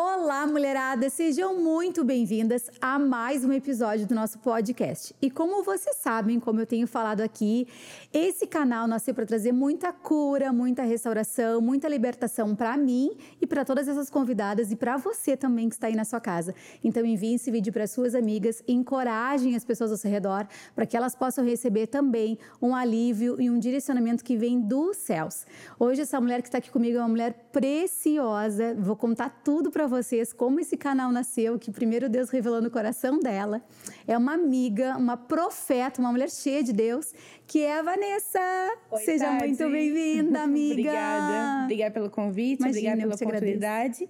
o Olá, mulherada! Sejam muito bem-vindas a mais um episódio do nosso podcast. E como vocês sabem, como eu tenho falado aqui, esse canal nasceu para trazer muita cura, muita restauração, muita libertação para mim e para todas essas convidadas e para você também que está aí na sua casa. Então envie esse vídeo para suas amigas, encorajem as pessoas ao seu redor para que elas possam receber também um alívio e um direcionamento que vem dos céus. Hoje essa mulher que está aqui comigo é uma mulher preciosa. Vou contar tudo para para vocês como esse canal nasceu, que primeiro Deus revelou no coração dela. É uma amiga, uma profeta, uma mulher cheia de Deus, que é a Vanessa. Oi, Seja Tati. muito bem-vinda, amiga. Obrigada. Obrigada pelo convite, Imagina, obrigada pela oportunidade.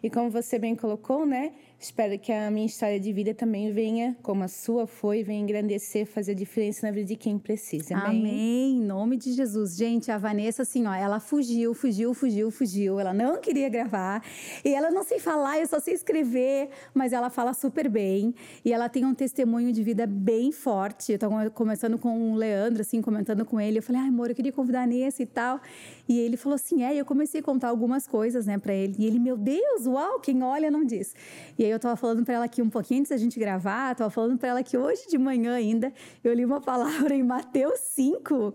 E como você bem colocou, né? Espero que a minha história de vida também venha, como a sua foi, venha engrandecer, fazer diferença na vida de quem precisa. Amém. Amém. Em nome de Jesus. Gente, a Vanessa, assim, ó, ela fugiu, fugiu, fugiu, fugiu. Ela não queria gravar. E ela não sei falar, eu só sei escrever, mas ela fala super bem. E ela tem um testemunho de vida bem forte. Eu tava começando com o Leandro, assim, comentando com ele. Eu falei, ai, amor, eu queria convidar a Nessa e tal. E ele falou assim, é, e eu comecei a contar algumas coisas, né, pra ele. E ele, meu Deus, uau, quem olha não diz. E aí eu tava falando para ela aqui um pouquinho antes da gente gravar, tava falando para ela que hoje de manhã ainda eu li uma palavra em Mateus 5.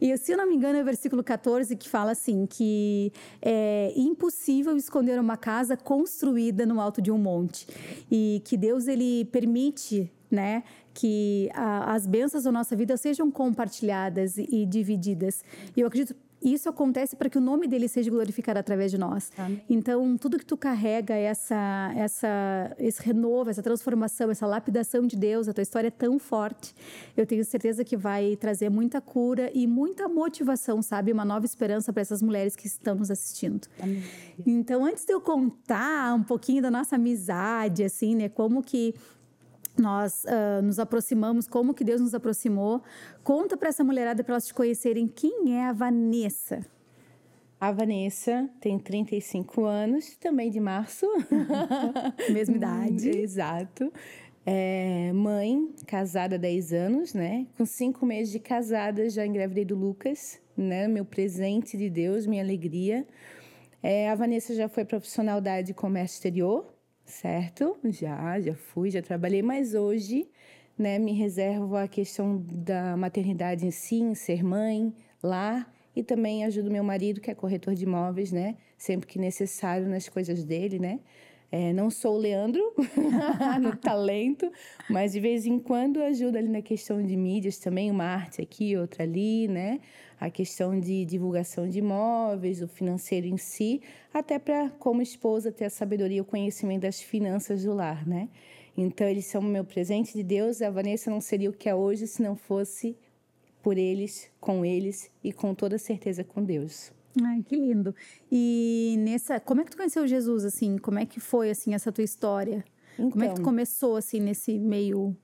E se eu não me engano é o versículo 14 que fala assim que é impossível esconder uma casa construída no alto de um monte. E que Deus ele permite né? Que a, as bênçãos da nossa vida sejam compartilhadas e, e divididas. E eu acredito isso acontece para que o nome dele seja glorificado através de nós. Amém. Então, tudo que tu carrega, essa, essa, esse renovo, essa transformação, essa lapidação de Deus, a tua história é tão forte. Eu tenho certeza que vai trazer muita cura e muita motivação, sabe? Uma nova esperança para essas mulheres que estão nos assistindo. Amém. Então, antes de eu contar um pouquinho da nossa amizade, assim, né? Como que nós uh, nos aproximamos, como que Deus nos aproximou. Conta para essa mulherada para elas te conhecerem quem é a Vanessa. A Vanessa tem 35 anos, também de março. Mesma idade. Exato. É mãe, casada há 10 anos, né? Com cinco meses de casada, já engravidei do Lucas, né? Meu presente de Deus, minha alegria. É, a Vanessa já foi profissional da área de comércio exterior, certo? Já, já fui, já trabalhei, mas hoje, né, me reservo a questão da maternidade em si, em ser mãe, lá, e também ajudo meu marido, que é corretor de imóveis, né, sempre que necessário nas coisas dele, né. É, não sou o Leandro no talento, mas de vez em quando ajuda ali na questão de mídias também, uma arte aqui, outra ali, né? A questão de divulgação de imóveis, o financeiro em si, até para, como esposa, ter a sabedoria e o conhecimento das finanças do lar, né? Então, eles são o meu presente de Deus. A Vanessa não seria o que é hoje se não fosse por eles, com eles e com toda certeza com Deus. Ai, que lindo. E nessa, como é que tu conheceu Jesus assim? Como é que foi assim essa tua história? Então, como é que tu começou assim nesse meio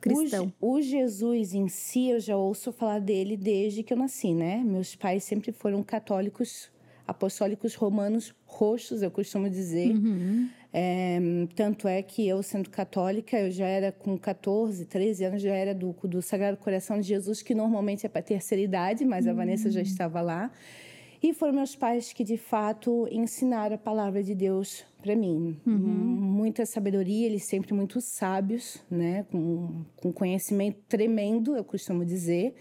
cristão? O, o, Jesus em si, eu já ouço falar dele desde que eu nasci, né? Meus pais sempre foram católicos, apostólicos romanos roxos, eu costumo dizer. Uhum. É, tanto é que eu, sendo católica, eu já era com 14, 13 anos, já era do, do Sagrado Coração de Jesus, que normalmente é para terceira idade, mas a Uhum. Vanessa já estava lá. E foram meus pais que, de fato, ensinaram a palavra de Deus para mim. Uhum. Muita sabedoria, eles sempre muito sábios, né? Com, com conhecimento tremendo, eu costumo dizer.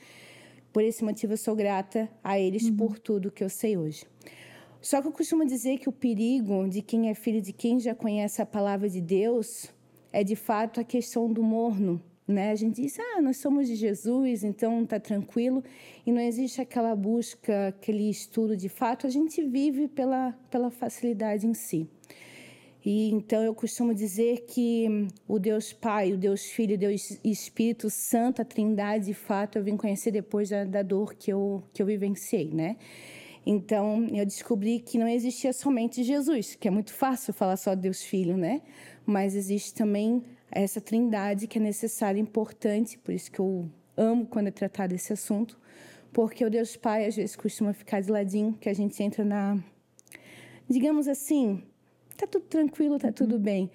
Por esse motivo, eu sou grata a eles Uhum. por tudo que eu sei hoje. Só que eu costumo dizer que o perigo de quem é filho de quem já conhece a palavra de Deus é, de fato, a questão do morno. Né? A gente diz, ah, nós somos de Jesus, então tá tranquilo. E não existe aquela busca, aquele estudo de fato. A gente vive pela, pela facilidade em si. E então eu costumo dizer que o Deus Pai, o Deus Filho, o Deus Espírito Santo, a Trindade, de fato, eu vim conhecer depois da, da dor que eu, que eu vivenciei, né? Então, eu descobri que não existia somente Jesus, que é muito fácil falar só Deus Filho, né? Mas existe também essa trindade que é necessária importante, por isso que eu amo quando é tratado esse assunto, porque o Deus Pai às vezes costuma ficar de ladinho, que a gente entra na. Digamos assim, tá tudo tranquilo, tá tudo bem.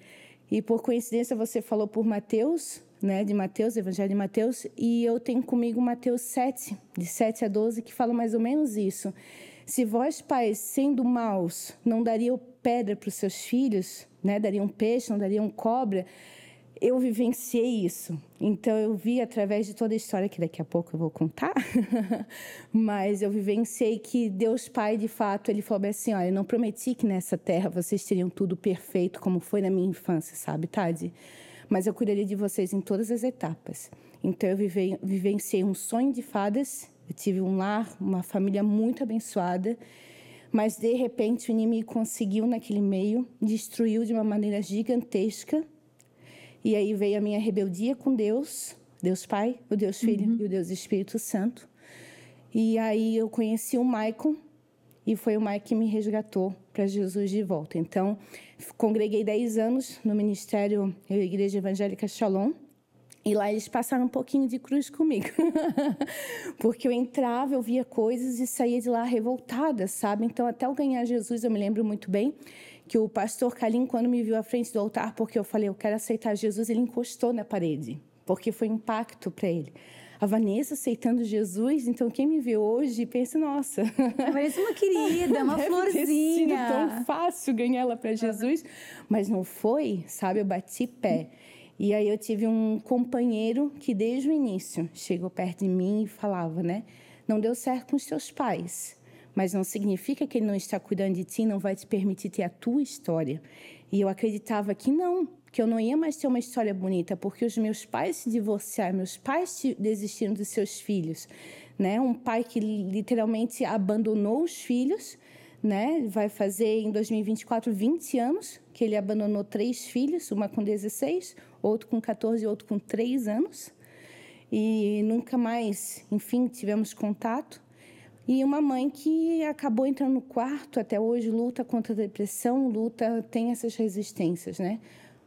E por coincidência você falou por Mateus, né, de Mateus, Evangelho de Mateus, e eu tenho comigo Mateus 7, de 7 a 12, que fala mais ou menos isso. Se vós, pais, sendo maus, não daria pedra para os seus filhos, né? Daria um peixe, não daria um cobra. Eu vivenciei isso. Então eu vi através de toda a história que daqui a pouco eu vou contar, mas eu vivenciei que Deus Pai, de fato, ele falou assim: olha, eu não prometi que nessa terra vocês teriam tudo perfeito como foi na minha infância, sabe, Tade? Mas eu cuidaria de vocês em todas as etapas. Então eu vivenciei um sonho de fadas. Eu tive um lar, uma família muito abençoada mas de repente o inimigo conseguiu naquele meio, destruiu de uma maneira gigantesca. E aí veio a minha rebeldia com Deus, Deus Pai, o Deus Filho uhum. e o Deus Espírito Santo. E aí eu conheci o Maicon e foi o Maicon que me resgatou para Jesus de volta. Então, congreguei 10 anos no ministério Igreja Evangélica Shalom. E lá eles passaram um pouquinho de cruz comigo. Porque eu entrava, eu via coisas e saía de lá revoltada, sabe? Então, até eu ganhar Jesus, eu me lembro muito bem que o pastor Calim, quando me viu à frente do altar, porque eu falei, eu quero aceitar Jesus, ele encostou na parede, porque foi um impacto para ele. A Vanessa aceitando Jesus, então quem me vê hoje pensa, nossa. Vanessa é uma querida, uma florzinha. Ter tão fácil ganhar ela para Jesus, mas não foi, sabe? Eu bati pé. E aí eu tive um companheiro que desde o início chegou perto de mim e falava, né? Não deu certo com os seus pais, mas não significa que ele não está cuidando de ti, não vai te permitir ter a tua história. E eu acreditava que não, que eu não ia mais ter uma história bonita, porque os meus pais se divorciaram, meus pais desistiram dos seus filhos, né? Um pai que literalmente abandonou os filhos, né? Vai fazer em 2024 20 anos que ele abandonou três filhos, uma com 16, outro com 14 e outro com 3 anos. E nunca mais, enfim, tivemos contato. E uma mãe que acabou entrando no quarto, até hoje luta contra a depressão, luta, tem essas resistências, né?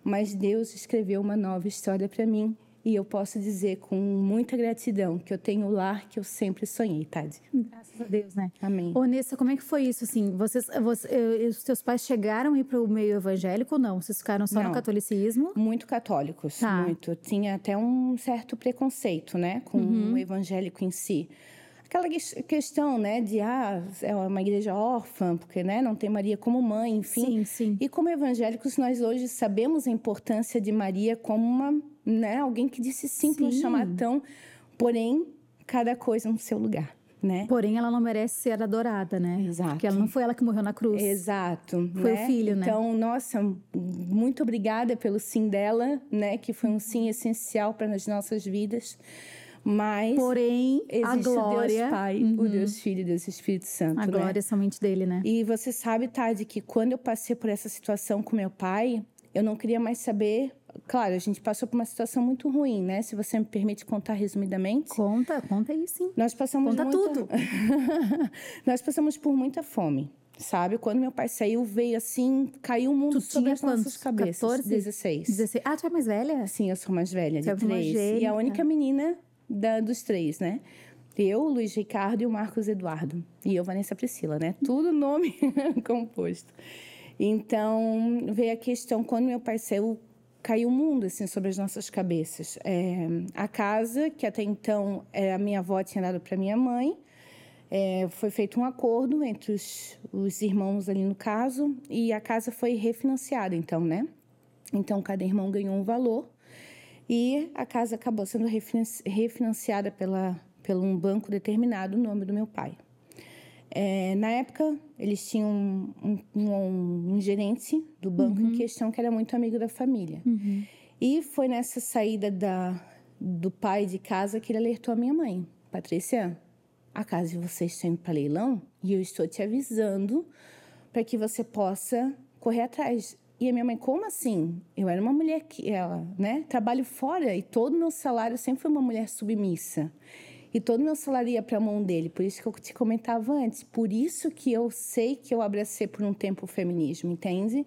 Mas Deus escreveu uma nova história para mim e eu posso dizer com muita gratidão que eu tenho o lar que eu sempre sonhei, Tade. Graças a Deus, né? Amém. Ô, Nessa, como é que foi isso, assim? Vocês, você, os seus pais chegaram a ir para o meio evangélico ou não? Vocês ficaram só não. no catolicismo? Muito católicos, tá. muito. Tinha até um certo preconceito, né? Com uhum. o evangélico em si aquela questão, né, de ah, é uma igreja órfã, porque, né, não tem Maria como mãe, enfim. Sim, sim. E como evangélicos, nós hoje sabemos a importância de Maria como uma, né, alguém que disse sim, sim. para chamatão, porém, cada coisa no seu lugar. Né? Porém, ela não merece ser adorada, né? Exato. Porque ela não foi ela que morreu na cruz. Exato. Foi né? o filho, né? Então, nossa, muito obrigada pelo sim dela, né? Que foi um sim essencial para as nossas vidas. Mas porém a glória, o Deus Pai, uhum. o Deus Filho e Deus Espírito Santo, A né? glória é somente dele, né? E você sabe, Tade, que quando eu passei por essa situação com meu pai, eu não queria mais saber Claro, a gente passou por uma situação muito ruim, né? Se você me permite contar resumidamente. Conta, conta aí sim. Nós passamos conta muita... tudo. Nós passamos por muita fome, sabe? Quando meu pai saiu, veio assim, caiu o mundo tu sobre as quantos? nossas cabeças. 14? 16. 16. Ah, tu é mais velha? Sim, eu sou mais velha, de Você é três. E a única menina da, dos três, né? Eu, o Luiz Ricardo e o Marcos Eduardo. E eu, Vanessa Priscila, né? Tudo nome composto. Então, veio a questão, quando meu pai saiu, caiu o mundo, assim, sobre as nossas cabeças. É, a casa, que até então é, a minha avó tinha dado para minha mãe, é, foi feito um acordo entre os, os irmãos ali no caso, e a casa foi refinanciada, então, né? Então, cada irmão ganhou um valor e a casa acabou sendo refinanciada pela, pelo um banco determinado, o nome do meu pai. É, na época, eles tinham um, um, um gerente do banco uhum. em questão que era muito amigo da família. Uhum. E foi nessa saída da, do pai de casa que ele alertou a minha mãe. Patrícia, a casa de vocês está indo para leilão e eu estou te avisando para que você possa correr atrás. E a minha mãe, como assim? Eu era uma mulher que, ela, né, trabalho fora e todo meu salário sempre foi uma mulher submissa. E todo meu salário ia para a mão dele, por isso que eu te comentava antes. Por isso que eu sei que eu abracei por um tempo o feminismo, entende?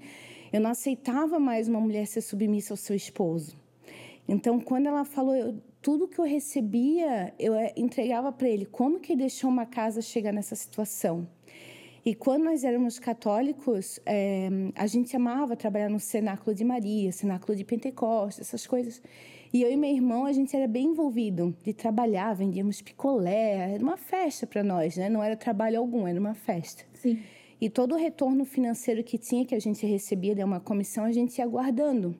Eu não aceitava mais uma mulher ser submissa ao seu esposo. Então, quando ela falou, eu, tudo que eu recebia, eu eh, entregava para ele. Como que deixou uma casa chegar nessa situação? E quando nós éramos católicos, é, a gente amava trabalhar no cenáculo de Maria, cenáculo de Pentecostes, essas coisas. E eu e meu irmão, a gente era bem envolvido de trabalhar, vendíamos picolé, era uma festa para nós, né? Não era trabalho algum, era uma festa. Sim. E todo o retorno financeiro que tinha, que a gente recebia de uma comissão, a gente ia guardando.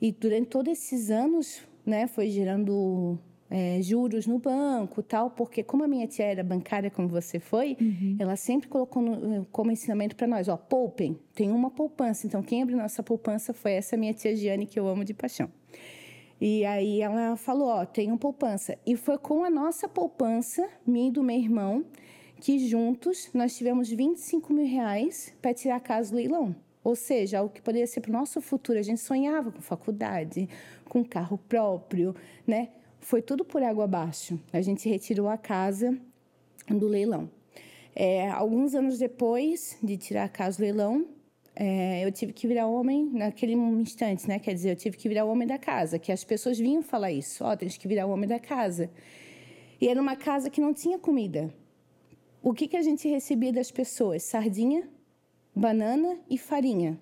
E durante todos esses anos, né, foi gerando é, juros no banco tal, porque como a minha tia era bancária, como você foi, uhum. ela sempre colocou no, como ensinamento para nós, ó, poupem, tem uma poupança. Então, quem abriu nossa poupança foi essa minha tia Giane, que eu amo de paixão. E aí ela falou, ó, tem uma poupança. E foi com a nossa poupança, mim e do meu irmão, que juntos nós tivemos 25 mil reais para tirar a casa do leilão. Ou seja, algo que poderia ser para o nosso futuro. A gente sonhava com faculdade, com carro próprio, né? Foi tudo por água abaixo. A gente retirou a casa do leilão. É, alguns anos depois de tirar a casa do leilão, é, eu tive que virar homem naquele instante, né? Quer dizer, eu tive que virar homem da casa, que as pessoas vinham falar isso. Ó, oh, que virar homem da casa. E era uma casa que não tinha comida. O que, que a gente recebia das pessoas? Sardinha, banana e farinha.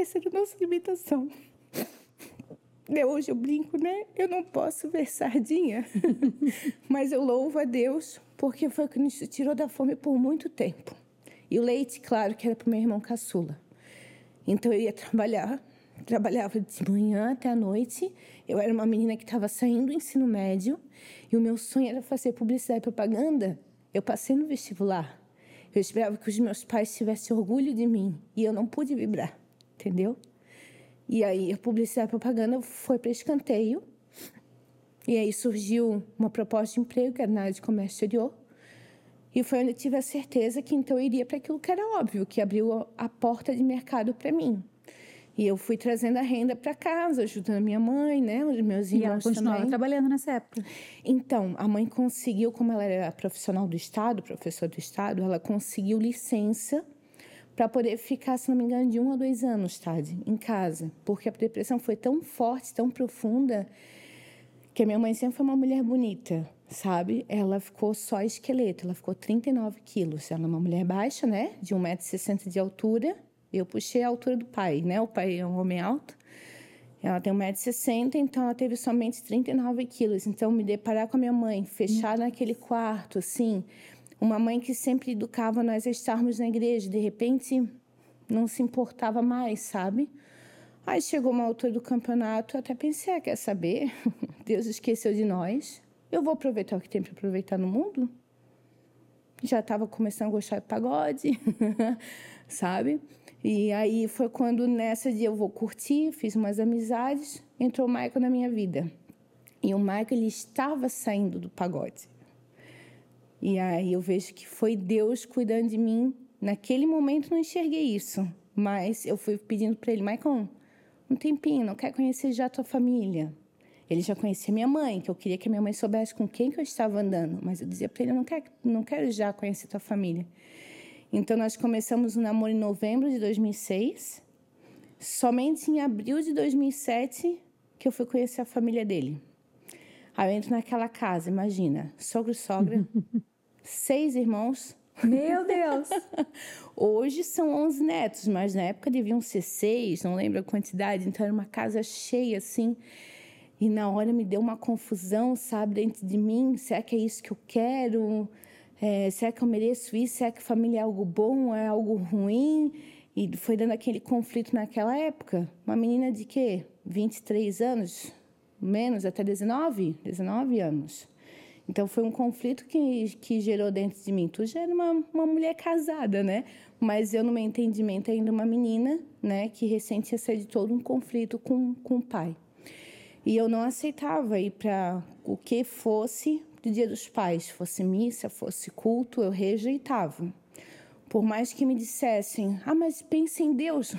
Essa era a nossa limitação. Hoje eu brinco, né? Eu não posso ver sardinha, mas eu louvo a Deus porque foi o que nos tirou da fome por muito tempo. E o leite, claro, que era para o meu irmão caçula. Então eu ia trabalhar, trabalhava de manhã até a noite. Eu era uma menina que estava saindo do ensino médio e o meu sonho era fazer publicidade e propaganda. Eu passei no vestibular. Eu esperava que os meus pais tivessem orgulho de mim e eu não pude vibrar, entendeu? E aí a publicidade e propaganda foi para escanteio. E aí surgiu uma proposta de emprego, que era na área de comércio exterior. E foi onde eu tive a certeza que então eu iria para aquilo que era óbvio, que abriu a porta de mercado para mim. E eu fui trazendo a renda para casa, ajudando a minha mãe, né? Os meus irmãos e ela continuava também. trabalhando nessa época. Então, a mãe conseguiu, como ela era profissional do Estado, professor do Estado, ela conseguiu licença para poder ficar, se não me engano, de um a dois anos, Tade, em casa. Porque a depressão foi tão forte, tão profunda, que a minha mãe sempre foi uma mulher bonita, sabe? Ela ficou só esqueleto, ela ficou 39 quilos. Ela é uma mulher baixa, né? De 1,60m de altura eu puxei a altura do pai, né? O pai é um homem alto. Ela tem 1,60m, então ela teve somente 39 quilos. Então, me deparar com a minha mãe, fechar naquele quarto, assim, uma mãe que sempre educava nós a estarmos na igreja, de repente não se importava mais, sabe? Aí chegou uma altura do campeonato, eu até pensei, ah, quer saber? Deus esqueceu de nós. Eu vou aproveitar o que tem para aproveitar no mundo? Já estava começando a gostar de pagode, sabe? E aí foi quando nessa dia eu vou curtir, fiz umas amizades, entrou o Michael na minha vida. E o Michael ele estava saindo do pagode. E aí eu vejo que foi Deus cuidando de mim. Naquele momento não enxerguei isso, mas eu fui pedindo para ele, Michael, um tempinho, não quer conhecer já a tua família? Ele já conhecia minha mãe, que eu queria que a minha mãe soubesse com quem que eu estava andando, mas eu dizia para ele, não quero, não quero já conhecer tua família. Então, nós começamos o namoro em novembro de 2006. Somente em abril de 2007 que eu fui conhecer a família dele. Aí eu entro naquela casa, imagina, sogro sogra, seis irmãos. Meu Deus! Hoje são 11 netos, mas na época deviam ser seis, não lembro a quantidade. Então era uma casa cheia, assim. E na hora me deu uma confusão, sabe, dentro de mim. Será que é isso que eu quero? É, será que eu mereço isso? Será que família é algo bom? É algo ruim? E foi dando aquele conflito naquela época. Uma menina de quê? 23 anos? Menos, até 19? 19 anos. Então foi um conflito que, que gerou dentro de mim. Tu já era uma, uma mulher casada, né? Mas eu, no meu entendimento, ainda uma menina, né? Que recente ia sair de todo um conflito com, com o pai. E eu não aceitava ir para o que fosse do Dia dos Pais, fosse missa, fosse culto, eu rejeitava. Por mais que me dissessem, ah, mas pense em Deus.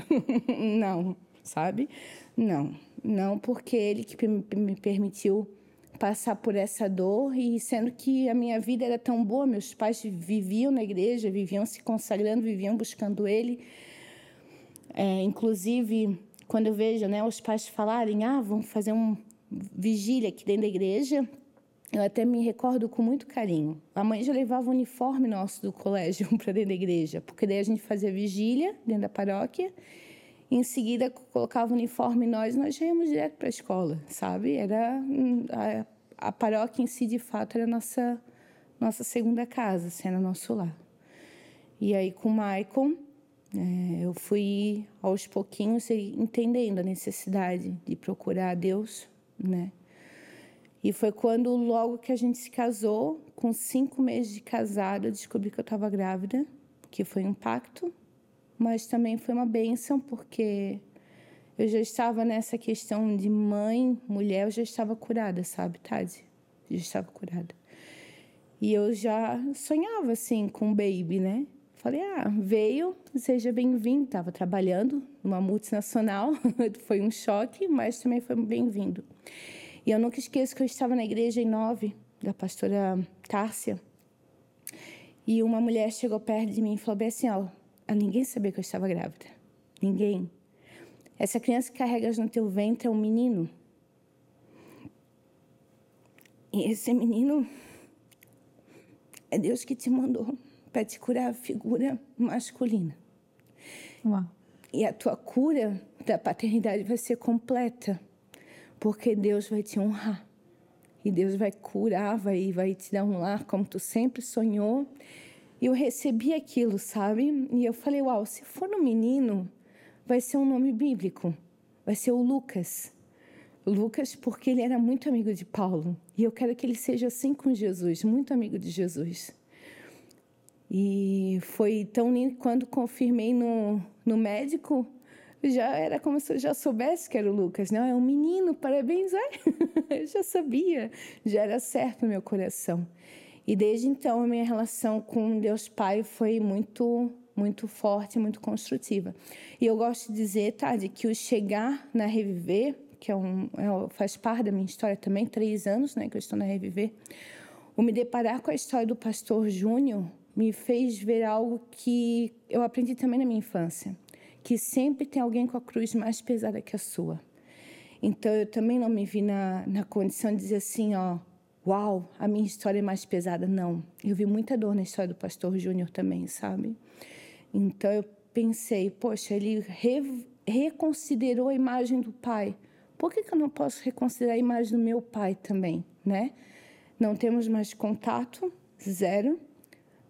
não, sabe? Não, não, porque Ele que me permitiu passar por essa dor e sendo que a minha vida era tão boa, meus pais viviam na igreja, viviam se consagrando, viviam buscando Ele. É, inclusive, quando eu vejo né, os pais falarem, ah, vamos fazer um vigília aqui dentro da igreja, eu até me recordo com muito carinho. A mãe já levava o uniforme nosso do colégio para dentro da igreja, porque daí a gente fazia vigília dentro da paróquia Em seguida, colocava o uniforme nós, nós já íamos direto para a escola, sabe? Era a, a paróquia em si, de fato, era nossa nossa segunda casa, sendo nosso lar. E aí, com o Michael, é, eu fui aos pouquinhos entendendo a necessidade de procurar a Deus, né? E foi quando, logo que a gente se casou, com cinco meses de casado, eu descobri que eu estava grávida, que foi um pacto, mas também foi uma bênção, porque eu já estava nessa questão de mãe, mulher, eu já estava curada, sabe, Tade? Já estava curada. E eu já sonhava assim com um baby, né? Falei, ah, veio, seja bem-vindo. Estava trabalhando numa multinacional, foi um choque, mas também foi bem-vindo. E eu nunca esqueço que eu estava na igreja em nove, da pastora Tárcia, e uma mulher chegou perto de mim e falou bem assim, ó, ninguém sabia que eu estava grávida. Ninguém. Essa criança que carregas no teu ventre é um menino. E esse menino é Deus que te mandou para te curar a figura masculina. Uau. E a tua cura da paternidade vai ser completa, porque Deus vai te honrar. E Deus vai curar, vai, vai te dar um lar como tu sempre sonhou. E eu recebi aquilo, sabe? E eu falei, uau, se for um menino, vai ser um nome bíblico. Vai ser o Lucas. Lucas, porque ele era muito amigo de Paulo. E eu quero que ele seja assim com Jesus, muito amigo de Jesus. E foi tão lindo quando confirmei no, no médico, já era como se eu já soubesse que era o Lucas. Não, é um menino, parabéns. eu já sabia, já era certo no meu coração. E desde então a minha relação com Deus Pai foi muito muito forte, muito construtiva. E eu gosto de dizer, Tade, que o chegar na Reviver que é um, é, faz parte da minha história também, três anos né, que eu estou na Reviver, o me deparar com a história do pastor Júnior me fez ver algo que eu aprendi também na minha infância, que sempre tem alguém com a cruz mais pesada que a sua. Então eu também não me vi na, na condição de dizer assim, ó, uau, a minha história é mais pesada. Não, eu vi muita dor na história do pastor Júnior também, sabe? Então eu pensei, poxa, ele re, reconsiderou a imagem do pai por que, que eu não posso reconsiderar a imagem do meu pai também, né? Não temos mais contato, zero,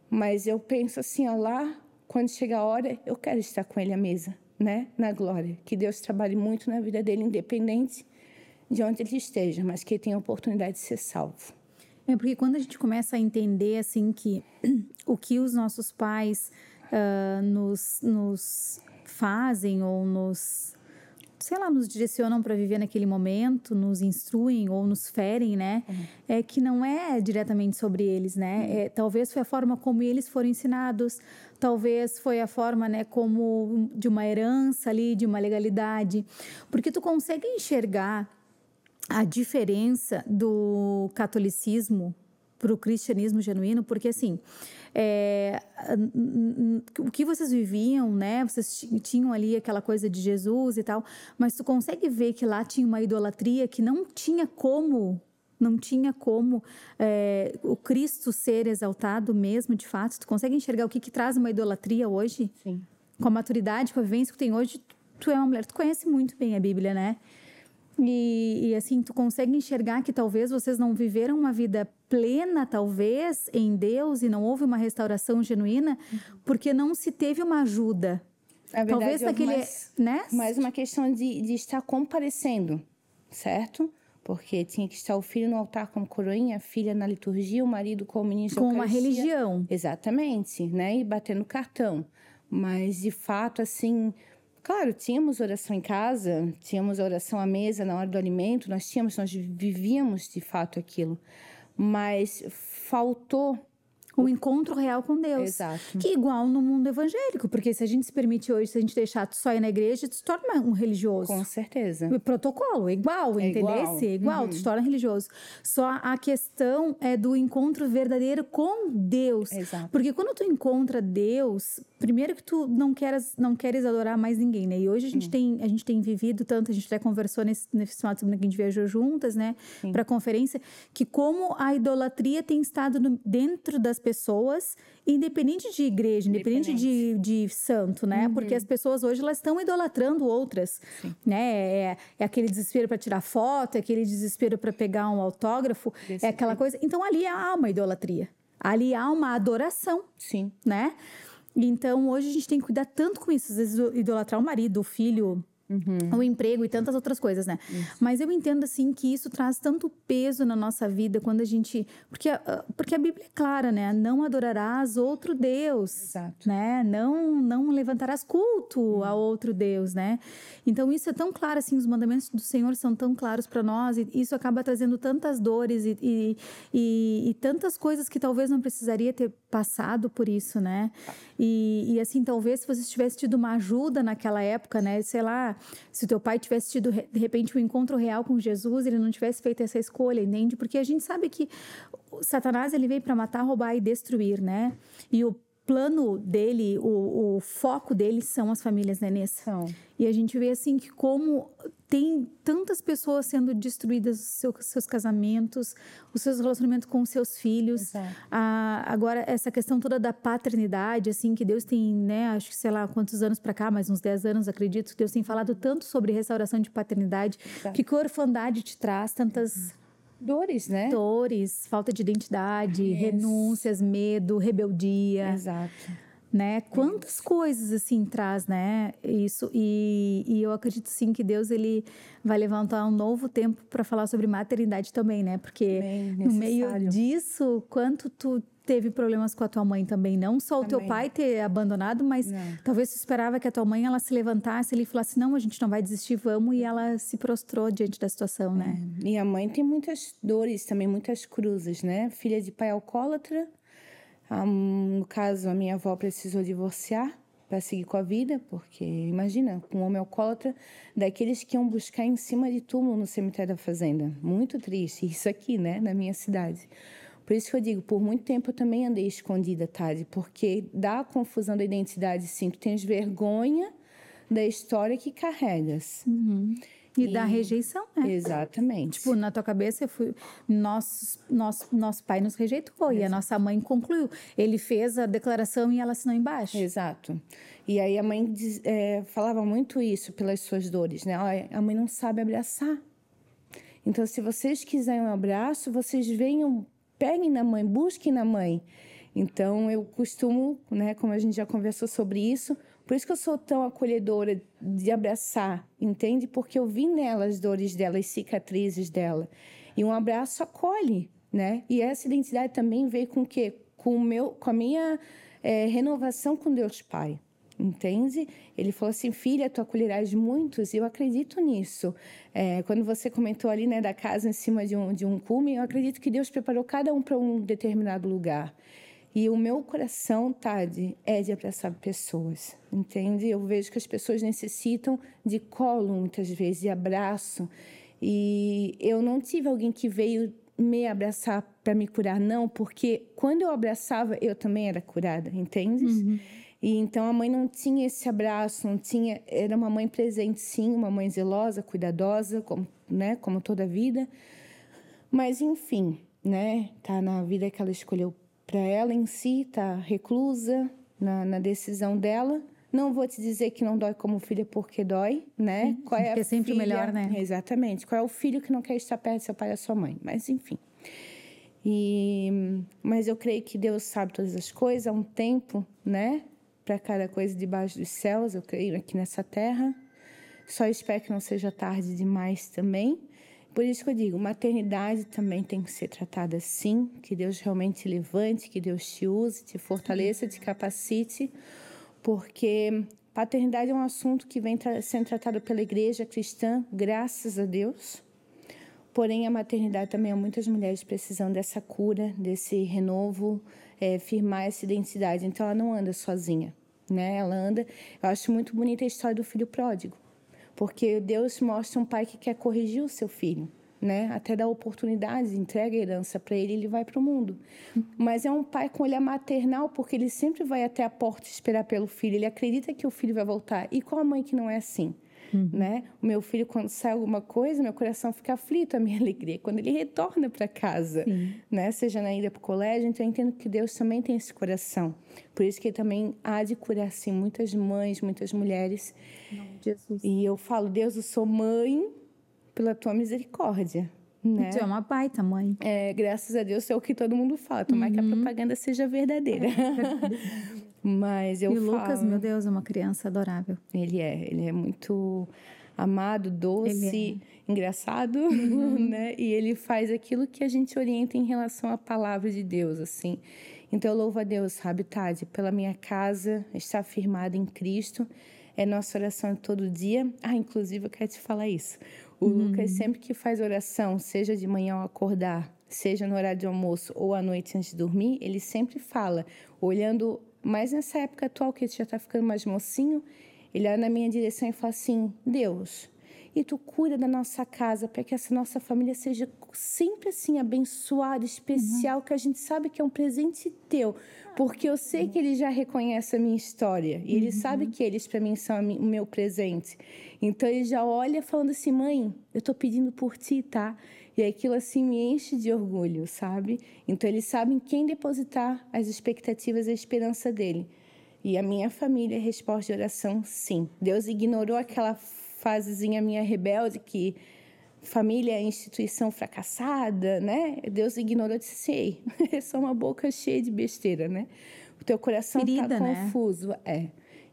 mas eu penso assim, ó, lá, quando chega a hora, eu quero estar com ele à mesa, né? Na glória. Que Deus trabalhe muito na vida dele, independente de onde ele esteja, mas que ele tenha a oportunidade de ser salvo. É porque quando a gente começa a entender assim que o que os nossos pais uh, nos, nos fazem ou nos sei lá, nos direcionam para viver naquele momento, nos instruem ou nos ferem, né? Uhum. É que não é diretamente sobre eles, né? Uhum. É, talvez foi a forma como eles foram ensinados, talvez foi a forma, né, como de uma herança ali, de uma legalidade, porque tu consegue enxergar a diferença do catolicismo para o cristianismo genuíno, porque assim, é, o que vocês viviam, né? Vocês tinham ali aquela coisa de Jesus e tal, mas tu consegue ver que lá tinha uma idolatria que não tinha como não tinha como é, o Cristo ser exaltado mesmo, de fato. Tu consegue enxergar o que, que traz uma idolatria hoje? Sim. Com a maturidade, com a vivência que tem hoje, tu é uma mulher, tu conhece muito bem a Bíblia, né? E, e, assim, tu consegue enxergar que talvez vocês não viveram uma vida plena, talvez, em Deus e não houve uma restauração genuína, uhum. porque não se teve uma ajuda. Na verdade, talvez naquele, mais, né? mais uma questão de, de estar comparecendo, certo? Porque tinha que estar o filho no altar como coroinha, a filha na liturgia, o marido como ministro Com uma religião. Exatamente, né? E batendo cartão. Mas, de fato, assim, Claro, tínhamos oração em casa, tínhamos oração à mesa na hora do alimento, nós tínhamos, nós vivíamos de fato aquilo, mas faltou o encontro real com Deus. Exato. Que é igual no mundo evangélico, porque se a gente se permite hoje, se a gente deixar só ir na igreja, tu se torna um religioso. Com certeza. O protocolo, é igual, é entendeu? Igual, é igual uhum. tu se torna religioso. Só a questão é do encontro verdadeiro com Deus. Exato. Porque quando tu encontra Deus, primeiro que tu não queres, não queres adorar mais ninguém, né? E hoje a gente, tem, a gente tem vivido tanto, a gente até conversou nesse, nesse final de semana que a gente viajou juntas, né? Para conferência, que como a idolatria tem estado no, dentro das pessoas, independente de igreja, independente, de, de santo, né? Uhum. Porque as pessoas hoje elas estão idolatrando outras, Sim. né? É, é, aquele desespero para tirar foto, é aquele desespero para pegar um autógrafo, Desse é aquela tipo. coisa. Então ali há uma idolatria, ali há uma adoração, Sim. né? Então hoje a gente tem que cuidar tanto com isso, às vezes idolatrar o marido, o filho, Uhum. o emprego e tantas outras coisas, né? Isso. Mas eu entendo assim que isso traz tanto peso na nossa vida quando a gente, porque ah, porque a Bíblia é clara, né? Não adorarás outro Deus, Exato. né? Não não levantarás culto uhum. a outro Deus, né? Então isso é tão claro assim, os mandamentos do Senhor são tão claros para nós e isso acaba trazendo tantas dores e, e, e, e, tantas coisas que talvez não precisaria ter passado por isso, né? E, e assim talvez se você tivesse tido uma ajuda naquela época, né? Sei lá se o teu pai tivesse tido de repente um encontro real com Jesus, ele não tivesse feito essa escolha, entende? Porque a gente sabe que Satanás ele veio para matar, roubar e destruir, né? E o plano dele, o, o foco dele são as famílias, né, Nessa? São. E a gente vê assim que como tem tantas pessoas sendo destruídas os seus, seus casamentos, os seus relacionamentos com os seus filhos. Ah, agora, essa questão toda da paternidade, assim, que Deus tem, né, acho que sei lá quantos anos para cá, mais uns 10 anos, acredito, que Deus tem falado tanto sobre restauração de paternidade, Exato. que, que orfandade te traz tantas dores, né? Dores, falta de identidade, yes. renúncias, medo, rebeldia. Exato. Né? Quantas coisas assim traz, né? Isso e, e eu acredito sim que Deus ele vai levantar um novo tempo para falar sobre maternidade também, né? Porque no meio disso, quanto tu teve problemas com a tua mãe também, não só o também. teu pai ter abandonado, mas não. talvez tu esperava que a tua mãe ela se levantasse e falasse não, a gente não vai desistir, vamos e ela se prostrou diante da situação, né? É. E a mãe tem muitas dores, também muitas cruzes, né? Filha de pai alcoólatra, um, no caso a minha avó precisou divorciar para seguir com a vida, porque imagina, um homem alcoólatra, daqueles que iam buscar em cima de túmulo no cemitério da fazenda. Muito triste, isso aqui, né, na minha cidade. Por isso que eu digo, por muito tempo eu também andei escondida, Tade, porque dá a confusão da identidade, sim. Tu tens vergonha da história que carregas. Uhum. E, e, da rejeição, né? Exatamente. Tipo, na tua cabeça, eu fui, nosso, nosso, nosso pai nos rejeitou Exato. e a nossa mãe concluiu. Ele fez a declaração e ela assinou embaixo. Exato. E aí a mãe diz, é, falava muito isso pelas suas dores, né? A mãe não sabe abraçar. Então, se vocês quiserem um abraço, vocês venham peguem na mãe, busquem na mãe. Então eu costumo, né, como a gente já conversou sobre isso, por isso que eu sou tão acolhedora de abraçar, entende? Porque eu vi nela as dores dela, as cicatrizes dela. E um abraço acolhe, né? E essa identidade também veio com o quê? Com, o meu, com a minha é, renovação com Deus Pai entende? Ele falou assim, filha, tu acolherás muitos, e eu acredito nisso. É, quando você comentou ali, né, da casa em cima de um, de um cume, eu acredito que Deus preparou cada um para um determinado lugar. E o meu coração, Tade, é de abraçar pessoas, entende? Eu vejo que as pessoas necessitam de colo, muitas vezes, de abraço. E eu não tive alguém que veio me abraçar para me curar, não, porque quando eu abraçava, eu também era curada, entende? Uhum. E então a mãe não tinha esse abraço, não tinha, era uma mãe presente sim, uma mãe zelosa, cuidadosa, como, né, como toda vida. Mas enfim, né, tá na vida que ela escolheu para ela em si, tá reclusa na, na, decisão dela. Não vou te dizer que não dói como filha porque dói, né? Qual é, é sempre filha? o melhor, né? Exatamente. Qual é o filho que não quer estar perto do seu pai e da sua mãe? Mas enfim. E, mas eu creio que Deus sabe todas as coisas há um tempo, né? Para cada coisa debaixo dos céus, eu creio aqui nessa terra. Só espero que não seja tarde demais também. Por isso que eu digo, maternidade também tem que ser tratada assim, que Deus realmente te levante, que Deus te use, te fortaleça, te capacite, porque paternidade é um assunto que vem sendo tratado pela igreja cristã, graças a Deus. Porém, a maternidade também há muitas mulheres precisando dessa cura, desse renovo, é, firmar essa identidade. Então ela não anda sozinha, né? Ela anda. Eu acho muito bonita a história do filho pródigo, porque Deus mostra um pai que quer corrigir o seu filho. Né? Até dá oportunidade, entrega a herança para ele, ele vai para o mundo. Mas é um pai com olhar maternal, porque ele sempre vai até a porta esperar pelo filho, ele acredita que o filho vai voltar. E qual a mãe que não é assim? Uhum. né? O meu filho, quando sai alguma coisa, meu coração fica aflito, a minha alegria, quando ele retorna para casa, Sim. né? Seja na ida para o colégio, então eu entendo que Deus também tem esse coração. Por isso que ele também há de curar, assim, muitas mães, muitas mulheres. Jesus. E eu falo, Deus, eu sou mãe pela tua misericórdia. Né? Tu é uma baita mãe. É, graças a Deus é o que todo mundo fala. Tomara uhum. que a uhum. propaganda seja verdadeira. É. Mas eu e o falo... Lucas, meu Deus, é uma criança adorável. Ele é, ele é muito amado, doce, é. engraçado, uhum. né? E ele faz aquilo que a gente orienta em relação à palavra de Deus, assim. Então eu louvo a Deus, sabe, Tade, pela minha casa, estar firmada em Cristo. É nossa oração todo dia. Ah, inclusive eu quero te falar isso. O uhum. Lucas sempre que faz oração, seja de manhã ao acordar, seja no horário de almoço ou à noite antes de dormir, ele sempre fala, olhando mas nessa época atual, que ele já está ficando mais mocinho, ele olha na minha direção e fala assim: Deus, e tu cuida da nossa casa para que essa nossa família seja sempre assim abençoada, especial, uhum. que a gente sabe que é um presente teu, porque eu sei que ele já reconhece a minha história e ele uhum. sabe que eles para mim são o meu presente. Então ele já olha falando assim: "Mãe, eu estou pedindo por ti, tá? E aquilo assim me enche de orgulho, sabe? Então eles sabem quem depositar as expectativas e a esperança dele. E a minha família, resposta de oração, sim. Deus ignorou aquela fasezinha minha rebelde que família é instituição fracassada, né? Deus ignorou disse assim, é só uma boca cheia de besteira, né? O teu coração está né? confuso. É.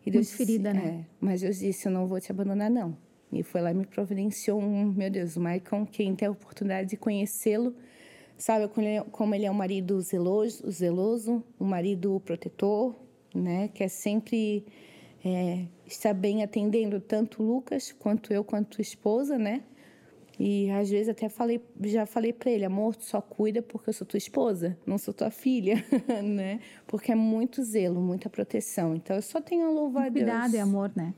E Deus Muito ferida, disse, né? É, mas Deus disse, eu não vou te abandonar, não. E foi lá e me providenciou um, meu Deus, o Maicon, quem tem a oportunidade de conhecê-lo, sabe como ele é um marido zeloso, zeloso um marido protetor, né? Que é sempre é, está bem atendendo tanto o Lucas quanto eu, quanto a esposa, né? E às vezes até falei, já falei para ele, amor, tu só cuida porque eu sou tua esposa, não sou tua filha, né? Porque é muito zelo, muita proteção. Então eu só tenho a louvar a Deus. Cuidado e amor, né?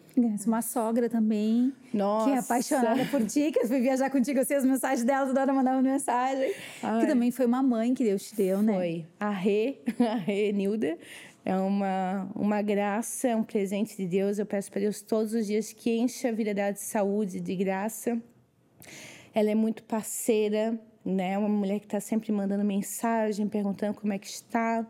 Uma sogra também, Nossa. que é apaixonada por ti, que foi viajar contigo, eu sei as mensagens dela, toda hora mandava mensagem. Ai. Que também foi uma mãe que Deus te deu, foi. né? Foi. A Rê, a Rê Nilda, é uma, uma graça, um presente de Deus. Eu peço para Deus todos os dias que enche a vida dela de saúde, de graça ela é muito parceira, né? Uma mulher que está sempre mandando mensagem, perguntando como é que está.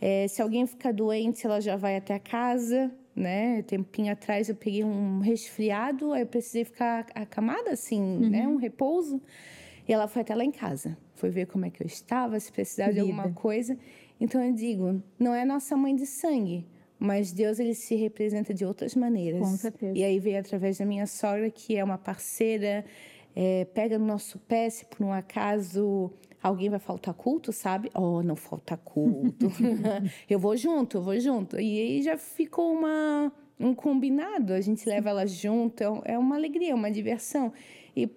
É, se alguém ficar doente, ela já vai até a casa, né? Tempinho atrás eu peguei um resfriado, aí eu precisei ficar acamada, assim, uhum. né? Um repouso. E ela foi até lá em casa, foi ver como é que eu estava, se precisava Vida. de alguma coisa. Então eu digo, não é nossa mãe de sangue, mas Deus ele se representa de outras maneiras. Com certeza. E aí veio através da minha sogra, que é uma parceira, é, pega no nosso pé se por um acaso alguém vai faltar culto, sabe? Oh, não falta culto. eu vou junto, eu vou junto. E aí já ficou uma, um combinado, a gente leva ela junto, é, é uma alegria, uma diversão. E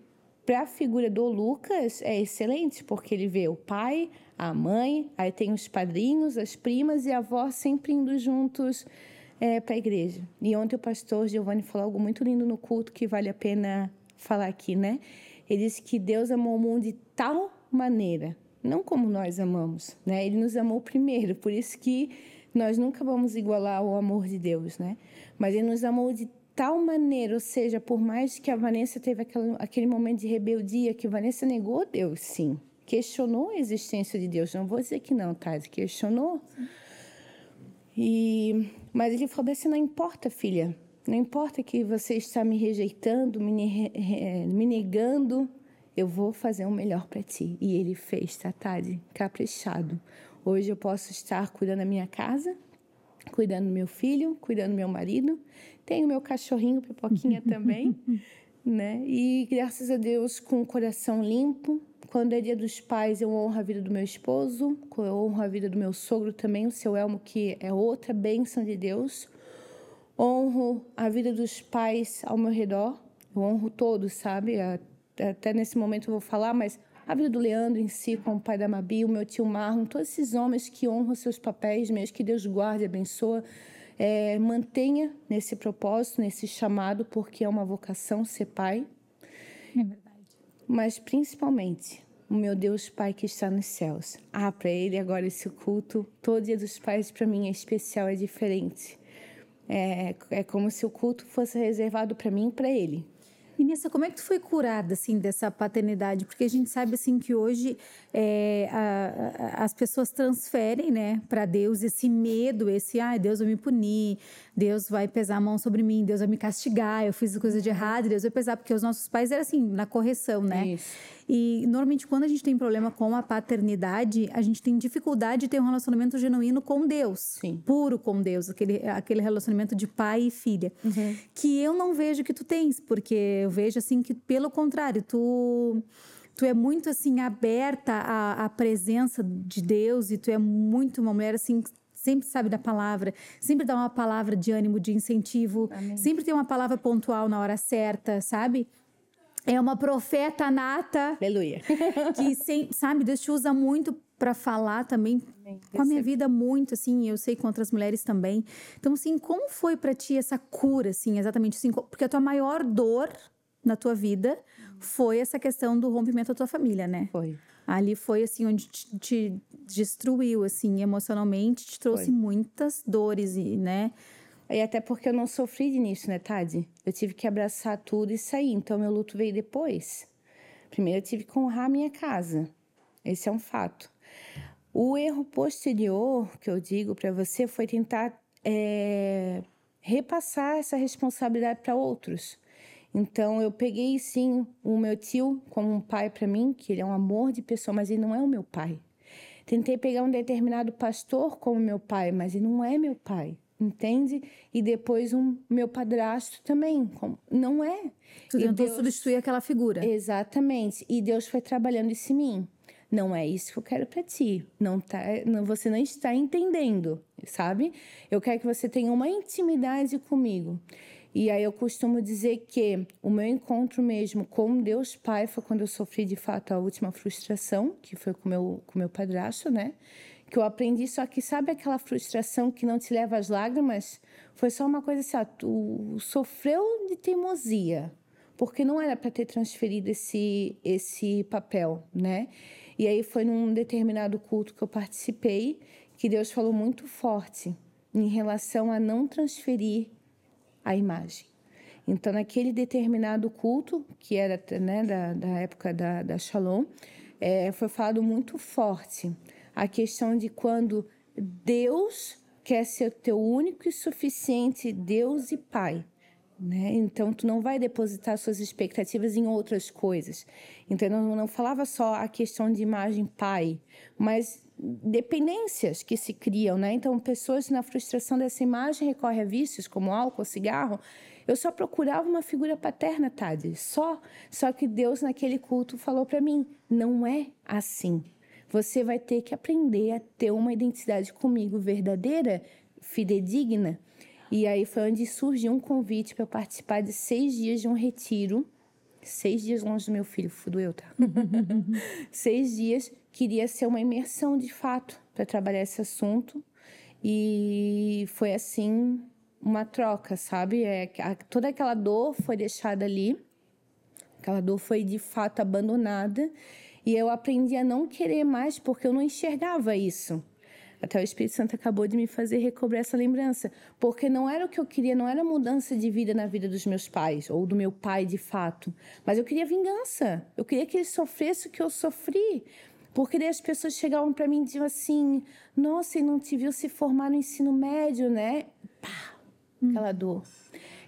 para a figura do Lucas é excelente, porque ele vê o pai, a mãe, aí tem os padrinhos, as primas e a avó sempre indo juntos é, para a igreja. E ontem o pastor Giovanni falou algo muito lindo no culto que vale a pena falar aqui, né? Ele disse que Deus amou o mundo de tal maneira, não como nós amamos, né? Ele nos amou primeiro, por isso que nós nunca vamos igualar o amor de Deus, né? Mas ele nos amou de tal maneira, ou seja, por mais que a Vanessa teve aquele, aquele momento de rebeldia, que a Vanessa negou Deus, sim, questionou a existência de Deus. Não vou dizer que não, tá? Questionou. E, mas ele falou assim: não importa, filha. Não importa que você está me rejeitando, me, me negando, eu vou fazer o melhor para ti. E ele fez, Tatari, caprichado. Hoje eu posso estar cuidando da minha casa, cuidando do meu filho, cuidando do meu marido. Tenho meu cachorrinho, Pipoquinha também, né? E graças a Deus, com o coração limpo. Quando é dia dos pais, eu honro a vida do meu esposo, eu honro a vida do meu sogro também, o seu Elmo, que é outra bênção de Deus honro a vida dos pais ao meu redor, eu honro todos, sabe? Até nesse momento eu vou falar, mas a vida do Leandro em si, com o pai da Mabi, o meu tio Marlon, todos esses homens que honram seus papéis, mesmo que Deus guarde e abençoe, é, mantenha nesse propósito, nesse chamado, porque é uma vocação ser pai. É verdade. Mas principalmente, o meu Deus Pai que está nos céus. Ah, para Ele agora esse culto, todo dia dos pais para mim é especial, é diferente É, é como se o culto fosse reservado para mim e para ele. E Nessa, como é que tu foi curada, assim, dessa paternidade? Porque a gente sabe, assim, que hoje é, a, a, as pessoas transferem, né, para Deus esse medo, esse, ah, Deus vai me punir, Deus vai pesar a mão sobre mim, Deus vai me castigar, eu fiz coisa de errado, Deus vai pesar, porque os nossos pais eram assim, na correção, né? Isso. E normalmente quando a gente tem problema com a paternidade, a gente tem dificuldade de ter um relacionamento genuíno com Deus, Sim. puro com Deus, aquele, aquele relacionamento de pai e filha, uhum. que eu não vejo que tu tens, porque eu vejo assim que pelo contrário, tu tu é muito assim aberta à, à presença de Deus e tu é muito uma mulher assim sempre sabe da palavra, sempre dá uma palavra de ânimo, de incentivo, Amém. sempre tem uma palavra pontual na hora certa, sabe? É uma profeta nata. Aleluia. que, sem, sabe, Deus te usa muito para falar também Amém. com a minha vida muito, assim, eu sei com outras mulheres também. Então, assim, como foi para ti essa cura, assim, exatamente assim? Porque a tua maior dor na tua vida foi essa questão do rompimento da tua família, né? Foi. Ali foi, assim, onde te, te destruiu, assim, emocionalmente, te trouxe foi. muitas dores, e, né? E até porque eu não sofri de início, né, Tade? Eu tive que abraçar tudo e sair. Então, meu luto veio depois. Primeiro, eu tive que honrar a minha casa. Esse é um fato. O erro posterior que eu digo para você foi tentar é, repassar essa responsabilidade para outros. Então, eu peguei, sim, o meu tio como um pai para mim, que ele é um amor de pessoa, mas ele não é o meu pai. Tentei pegar um determinado pastor como meu pai, mas ele não é meu pai entende? E depois um meu padrasto também, não é. Tu tentou Deus... substituir aquela figura. Exatamente. E Deus foi trabalhando isso em mim. Não é isso que eu quero para ti. Não tá, não, você não está entendendo, sabe? Eu quero que você tenha uma intimidade comigo. E aí eu costumo dizer que o meu encontro mesmo com Deus Pai foi quando eu sofri de fato a última frustração, que foi com meu com meu padrasto, né? Que eu aprendi, só que sabe aquela frustração que não te leva às lágrimas? Foi só uma coisa assim, ah, tu sofreu de teimosia, porque não era para ter transferido esse, esse papel, né? E aí foi num determinado culto que eu participei que Deus falou muito forte em relação a não transferir a imagem. Então, naquele determinado culto, que era né, da, da época da, da Shalom, é, foi falado muito forte a questão de quando Deus quer ser teu único e suficiente Deus e Pai. Né? Então, tu não vai depositar suas expectativas em outras coisas. Então, não, não falava só a questão de imagem pai, mas dependências que se criam, né? Então, pessoas na frustração dessa imagem recorrem a vícios como álcool, cigarro. Eu só procurava uma figura paterna, Tade, só. Só que Deus naquele culto falou para mim: não é assim você vai ter que aprender a ter uma identidade comigo verdadeira, fidedigna. E aí foi onde surgiu um convite para participar de seis dias de um retiro. Seis dias longe do meu filho, fudo eu, tá? seis dias, queria ser uma imersão de fato para trabalhar esse assunto. E foi assim uma troca, sabe? É, a, toda aquela dor foi deixada ali, aquela dor foi de fato abandonada e eu aprendi a não querer mais porque eu não enxergava isso. Até o Espírito Santo acabou de me fazer recobrar essa lembrança, porque não era o que eu queria, não era mudança de vida na vida dos meus pais ou do meu pai de fato, mas eu queria vingança. Eu queria que ele sofresse o que eu sofri. Porque daí as pessoas chegavam para mim e diziam assim: Nossa, ele não te viu se formar no ensino médio, né? Pá, aquela dor.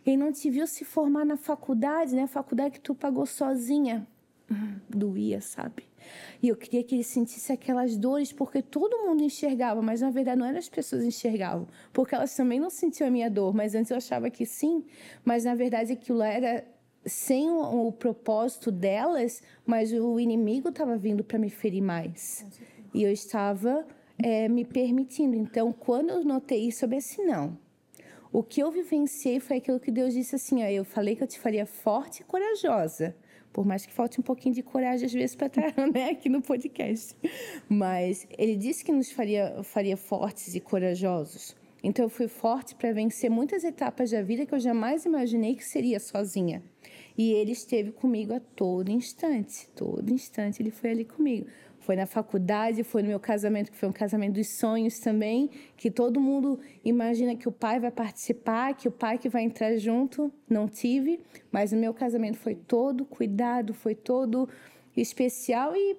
Ele não te viu se formar na faculdade, né? A faculdade que tu pagou sozinha. Doía, sabe? E eu queria que ele sentisse aquelas dores, porque todo mundo enxergava, mas na verdade não eram as pessoas que enxergavam, porque elas também não sentiam a minha dor, mas antes eu achava que sim, mas na verdade aquilo era sem o, o propósito delas, mas o inimigo estava vindo para me ferir mais. E eu estava é, me permitindo. Então, quando eu notei isso, eu pensei, não. O que eu vivenciei foi aquilo que Deus disse assim: ó, eu falei que eu te faria forte e corajosa. Por mais que falte um pouquinho de coragem às vezes para estar né, aqui no podcast. Mas ele disse que nos faria, faria fortes e corajosos. Então eu fui forte para vencer muitas etapas da vida que eu jamais imaginei que seria sozinha. E ele esteve comigo a todo instante, todo instante ele foi ali comigo. Foi na faculdade, foi no meu casamento, que foi um casamento dos sonhos também, que todo mundo imagina que o pai vai participar, que o pai que vai entrar junto. Não tive, mas o meu casamento foi todo cuidado, foi todo especial e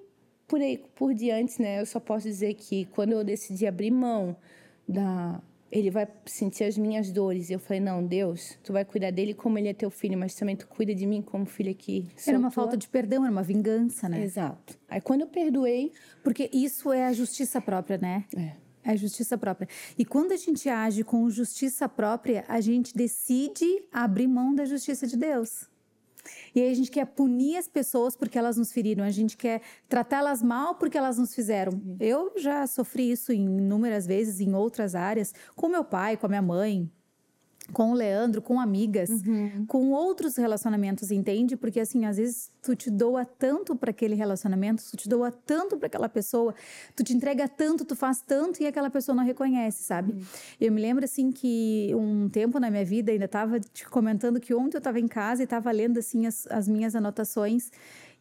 por aí por diante, né? Eu só posso dizer que quando eu decidi abrir mão da ele vai sentir as minhas dores. E eu falei: Não, Deus, tu vai cuidar dele como ele é teu filho, mas também tu cuida de mim como filho aqui. Era uma tua. falta de perdão, era uma vingança, né? Exato. Aí quando eu perdoei. Porque isso é a justiça própria, né? É. É a justiça própria. E quando a gente age com justiça própria, a gente decide abrir mão da justiça de Deus. E aí a gente quer punir as pessoas porque elas nos feriram, a gente quer tratá-las mal porque elas nos fizeram. Eu já sofri isso inúmeras vezes em outras áreas, com meu pai, com a minha mãe, com o Leandro, com amigas, uhum. com outros relacionamentos, entende? Porque assim, às vezes tu te doa tanto para aquele relacionamento, tu te doa tanto para aquela pessoa, tu te entrega tanto, tu faz tanto e aquela pessoa não reconhece, sabe? Uhum. Eu me lembro assim que um tempo na minha vida, ainda estava te comentando que ontem eu estava em casa e estava lendo assim as, as minhas anotações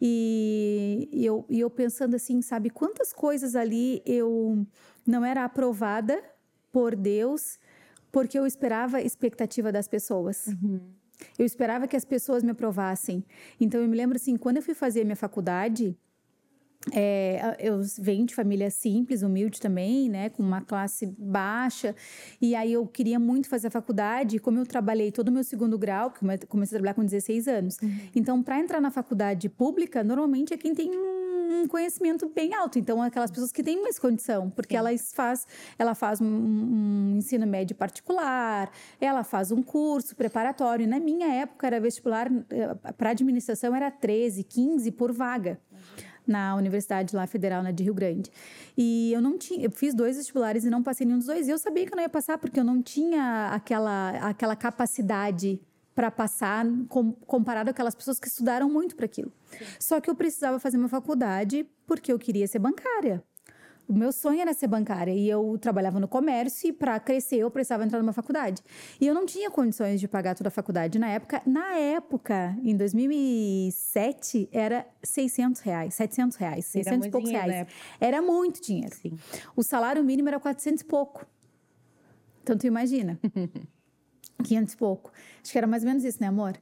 e, e, eu, e eu pensando assim, sabe, quantas coisas ali eu não era aprovada por Deus porque eu esperava a expectativa das pessoas. Uhum. Eu esperava que as pessoas me aprovassem. Então eu me lembro assim, quando eu fui fazer a minha faculdade, é, eu venho de família simples, humilde também, né, com uma classe baixa, e aí eu queria muito fazer a faculdade, como eu trabalhei todo o meu segundo grau, comecei a trabalhar com 16 anos. Uhum. Então, para entrar na faculdade pública, normalmente é quem tem um conhecimento bem alto, então aquelas pessoas que têm mais condição, porque Sim. ela faz, ela faz um, um, ensino médio particular, ela faz um curso preparatório. Na minha época era vestibular eh, para administração era 13, 15 por vaga. Na universidade lá federal, na de Rio Grande. E eu não tinha, eu fiz dois vestibulares e não passei nenhum dos dois. E eu sabia que eu não ia passar porque eu não tinha aquela aquela capacidade para passar com, comparado aquelas pessoas que estudaram muito para aquilo. Sim. Só que eu precisava fazer uma faculdade porque eu queria ser bancária. O meu sonho era ser bancária e eu trabalhava no comércio e para crescer eu precisava entrar numa faculdade. E eu não tinha condições de pagar toda a faculdade na época. Na época, em 2007, era 600 reais, 700 reais, 600 e poucos reais. Era muito dinheiro. Sim. O salário mínimo era 400 e pouco. Então tu imagina. 500 e pouco. Acho que era mais ou menos isso, né, amor?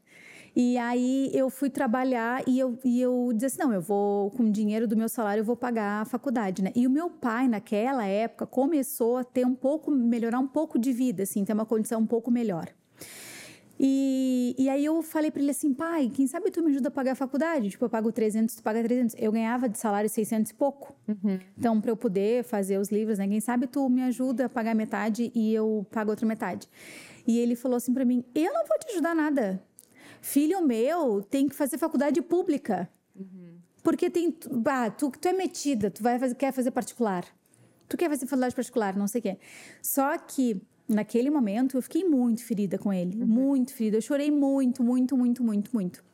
E aí eu fui trabalhar e eu, e eu disse assim, não, eu vou, com o dinheiro do meu salário, eu vou pagar a faculdade, né? E o meu pai, naquela época, começou a ter um pouco, melhorar um pouco de vida, assim, ter uma condição um pouco melhor. E, e aí eu falei para ele assim, pai, quem sabe tu me ajuda a pagar a faculdade? Tipo, eu pago 300, tu paga 300. Eu ganhava de salário 600 e pouco. Uhum. Então, para eu poder fazer os livros, né? Quem sabe tu me ajuda a pagar metade e eu pago outra metade. E ele falou assim para mim, eu não vou te ajudar nada filho meu tem que fazer faculdade pública. Uhum. Porque tem. Ah, tu, tu é metida, tu vai fazer, quer fazer particular. Tu quer fazer faculdade particular, não sei o quê. Só que naquele momento eu fiquei muito ferida com ele. Uhum. Muito ferida. Eu chorei muito, muito, muito, muito, muito.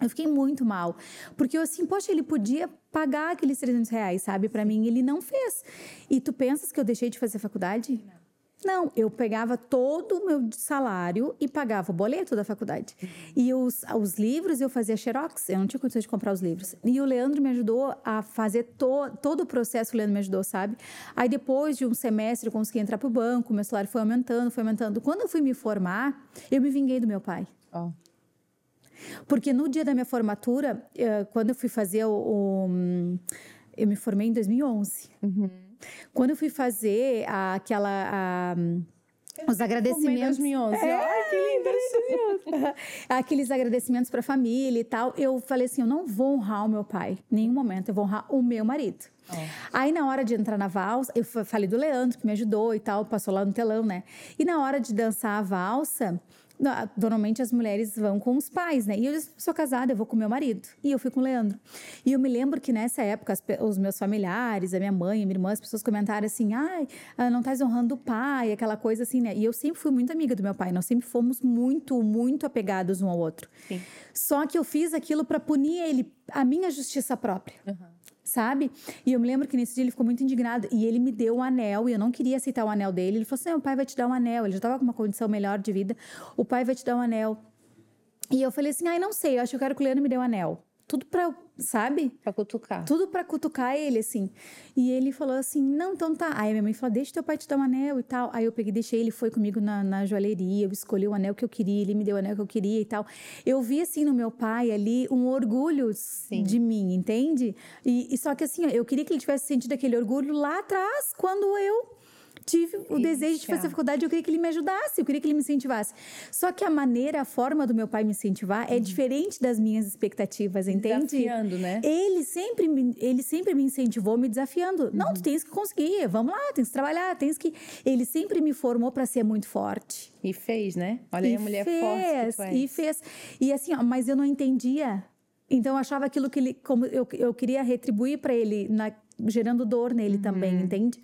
Eu fiquei muito mal. Porque eu assim, poxa, ele podia pagar aqueles 300 reais, sabe, para mim. Ele não fez. E tu pensas que eu deixei de fazer faculdade? Não. Não, eu pegava todo o meu salário e pagava o boleto da faculdade. E os, os livros eu fazia xerox, eu não tinha condições de comprar os livros. E o Leandro me ajudou a fazer to, todo o processo, o Leandro me ajudou, sabe? Aí depois de um semestre eu consegui entrar para o banco, meu salário foi aumentando, foi aumentando. Quando eu fui me formar, eu me vinguei do meu pai. Oh. Porque no dia da minha formatura, eh, quando eu fui fazer o, o eu me formei em 2011. Uhum. Quando eu fui fazer a, aquela. A, os agradecimentos. 2011. É, Ai, que lindo! Aqueles agradecimentos para a família e tal. Eu falei assim: eu não vou honrar o meu pai, em nenhum momento. Eu vou honrar o meu marido. Oh. Aí, na hora de entrar na valsa, eu falei do Leandro, que me ajudou e tal, passou lá no telão, né? E na hora de dançar a valsa, Normalmente as mulheres vão com os pais, né? E eu disse, sou casada, eu vou com meu marido. E eu fui com o Leandro. E eu me lembro que nessa época, as, os meus familiares, a minha mãe, a minha irmã, as pessoas comentaram assim: ai, ah, não estás honrando o pai, aquela coisa assim, né? E eu sempre fui muito amiga do meu pai, nós sempre fomos muito, muito apegados um ao outro. Sim. Só que eu fiz aquilo para punir ele, a minha justiça própria. Uhum sabe? E eu me lembro que nesse dia ele ficou muito indignado e ele me deu um anel e eu não queria aceitar o anel dele. Ele falou assim: o pai vai te dar um anel. Ele já estava com uma condição melhor de vida. O pai vai te dar um anel. E eu falei assim: ai, não sei, eu acho que eu quero que o Leandro me dê um anel. Tudo pra, sabe? Pra cutucar. Tudo pra cutucar ele, assim. E ele falou assim: não, então tá. Aí minha mãe falou: deixa teu pai te dar um anel e tal. Aí eu peguei, deixei, ele foi comigo na, na joalheria, eu escolhi o anel que eu queria, ele me deu o anel que eu queria e tal. Eu vi, assim, no meu pai ali um orgulho Sim. de mim, entende? E, e só que assim, ó, eu queria que ele tivesse sentido aquele orgulho lá atrás, quando eu tive o desejo de fazer faculdade, eu queria que ele me ajudasse, eu queria que ele me incentivasse. Só que a maneira, a forma do meu pai me incentivar é diferente das minhas expectativas, entende? Desafiando, né? Ele sempre, me, ele sempre me incentivou, me desafiando. Não, tu tens que conseguir, vamos lá, tens que trabalhar, tens que. Ele sempre me formou para ser muito forte. E fez, né? Olha aí a mulher fez, forte que tu és. E fez. E assim, ó, mas eu não entendia. Então eu achava aquilo que ele. Como eu, eu queria retribuir para ele, na- gerando dor nele Uhum. também, entende?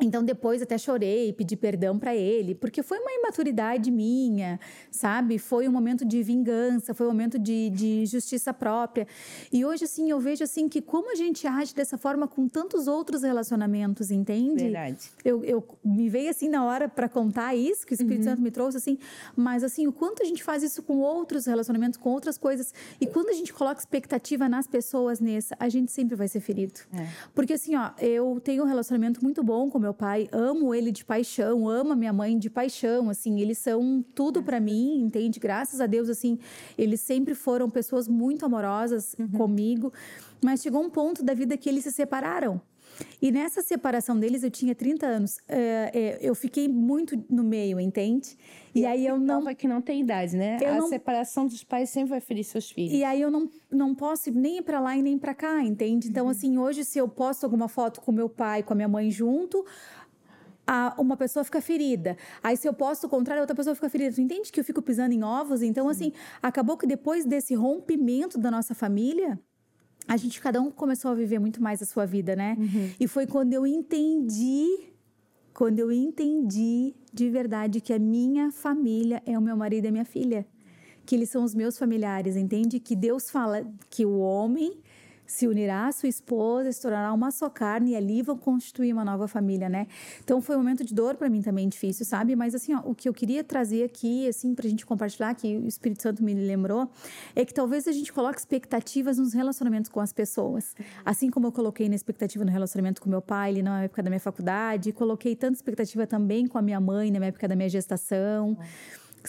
Então depois até chorei, pedi perdão para ele, porque foi uma imaturidade minha, sabe? Foi um momento de vingança, foi um momento de, de justiça própria. E hoje assim eu vejo assim que como a gente age dessa forma com tantos outros relacionamentos, entende? Verdade. Eu, eu me veio assim na hora para contar isso que o Espírito Santo me trouxe assim, mas assim o quanto a gente faz isso com outros relacionamentos, com outras coisas e quando a gente coloca expectativa nas pessoas nessa, a gente sempre vai ser ferido. É. Porque assim, ó, eu tenho um relacionamento muito bom com meu pai, amo ele de paixão, amo a minha mãe de paixão, assim, eles são tudo para mim, entende? Graças a Deus, assim, eles sempre foram pessoas muito amorosas comigo, mas chegou um ponto da vida que eles se separaram. E nessa separação deles, eu tinha 30 anos, é, é, eu fiquei muito no meio, entende? E aí eu não Prova que não tem idade, né? Eu a não- separação dos pais sempre vai ferir seus filhos. E aí eu não, não posso nem ir pra lá e nem pra cá, entende? Então, assim, hoje, se eu posto alguma foto com meu pai, com a minha mãe junto, uma pessoa fica ferida. Aí, se eu posto o contrário, a outra pessoa fica ferida. Tu entende que eu fico pisando em ovos? Então, assim, acabou que depois desse rompimento da nossa família, a gente, cada um começou a viver muito mais a sua vida, né? E foi quando eu entendi, quando eu entendi de verdade que a minha família é o meu marido e a minha filha. Que eles são os meus familiares, entende? Que Deus fala que o homem se unirá à sua esposa, se tornará uma só carne e ali vão constituir uma nova família, né? Então foi um momento de dor para mim também difícil, sabe? Mas assim, ó, o que eu queria trazer aqui, assim, pra gente compartilhar, que o Espírito Santo me lembrou, é que talvez a gente coloque expectativas nos relacionamentos com as pessoas. Assim como eu coloquei na expectativa no relacionamento com meu pai, ali na época da minha faculdade, coloquei tanta expectativa também com a minha mãe na época da minha gestação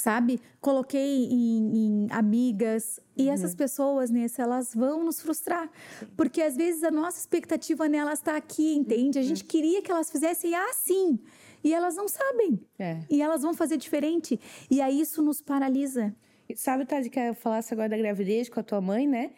sabe? Coloquei em, em amigas. E essas pessoas, nesse, elas vão nos frustrar. Porque às vezes a nossa expectativa nelas está aqui, entende? A gente queria que elas fizessem assim. E elas não sabem. É. E elas vão fazer diferente. E aí isso nos paralisa. E Sabe, Tade, que eu falasse agora da gravidez com a tua mãe, né?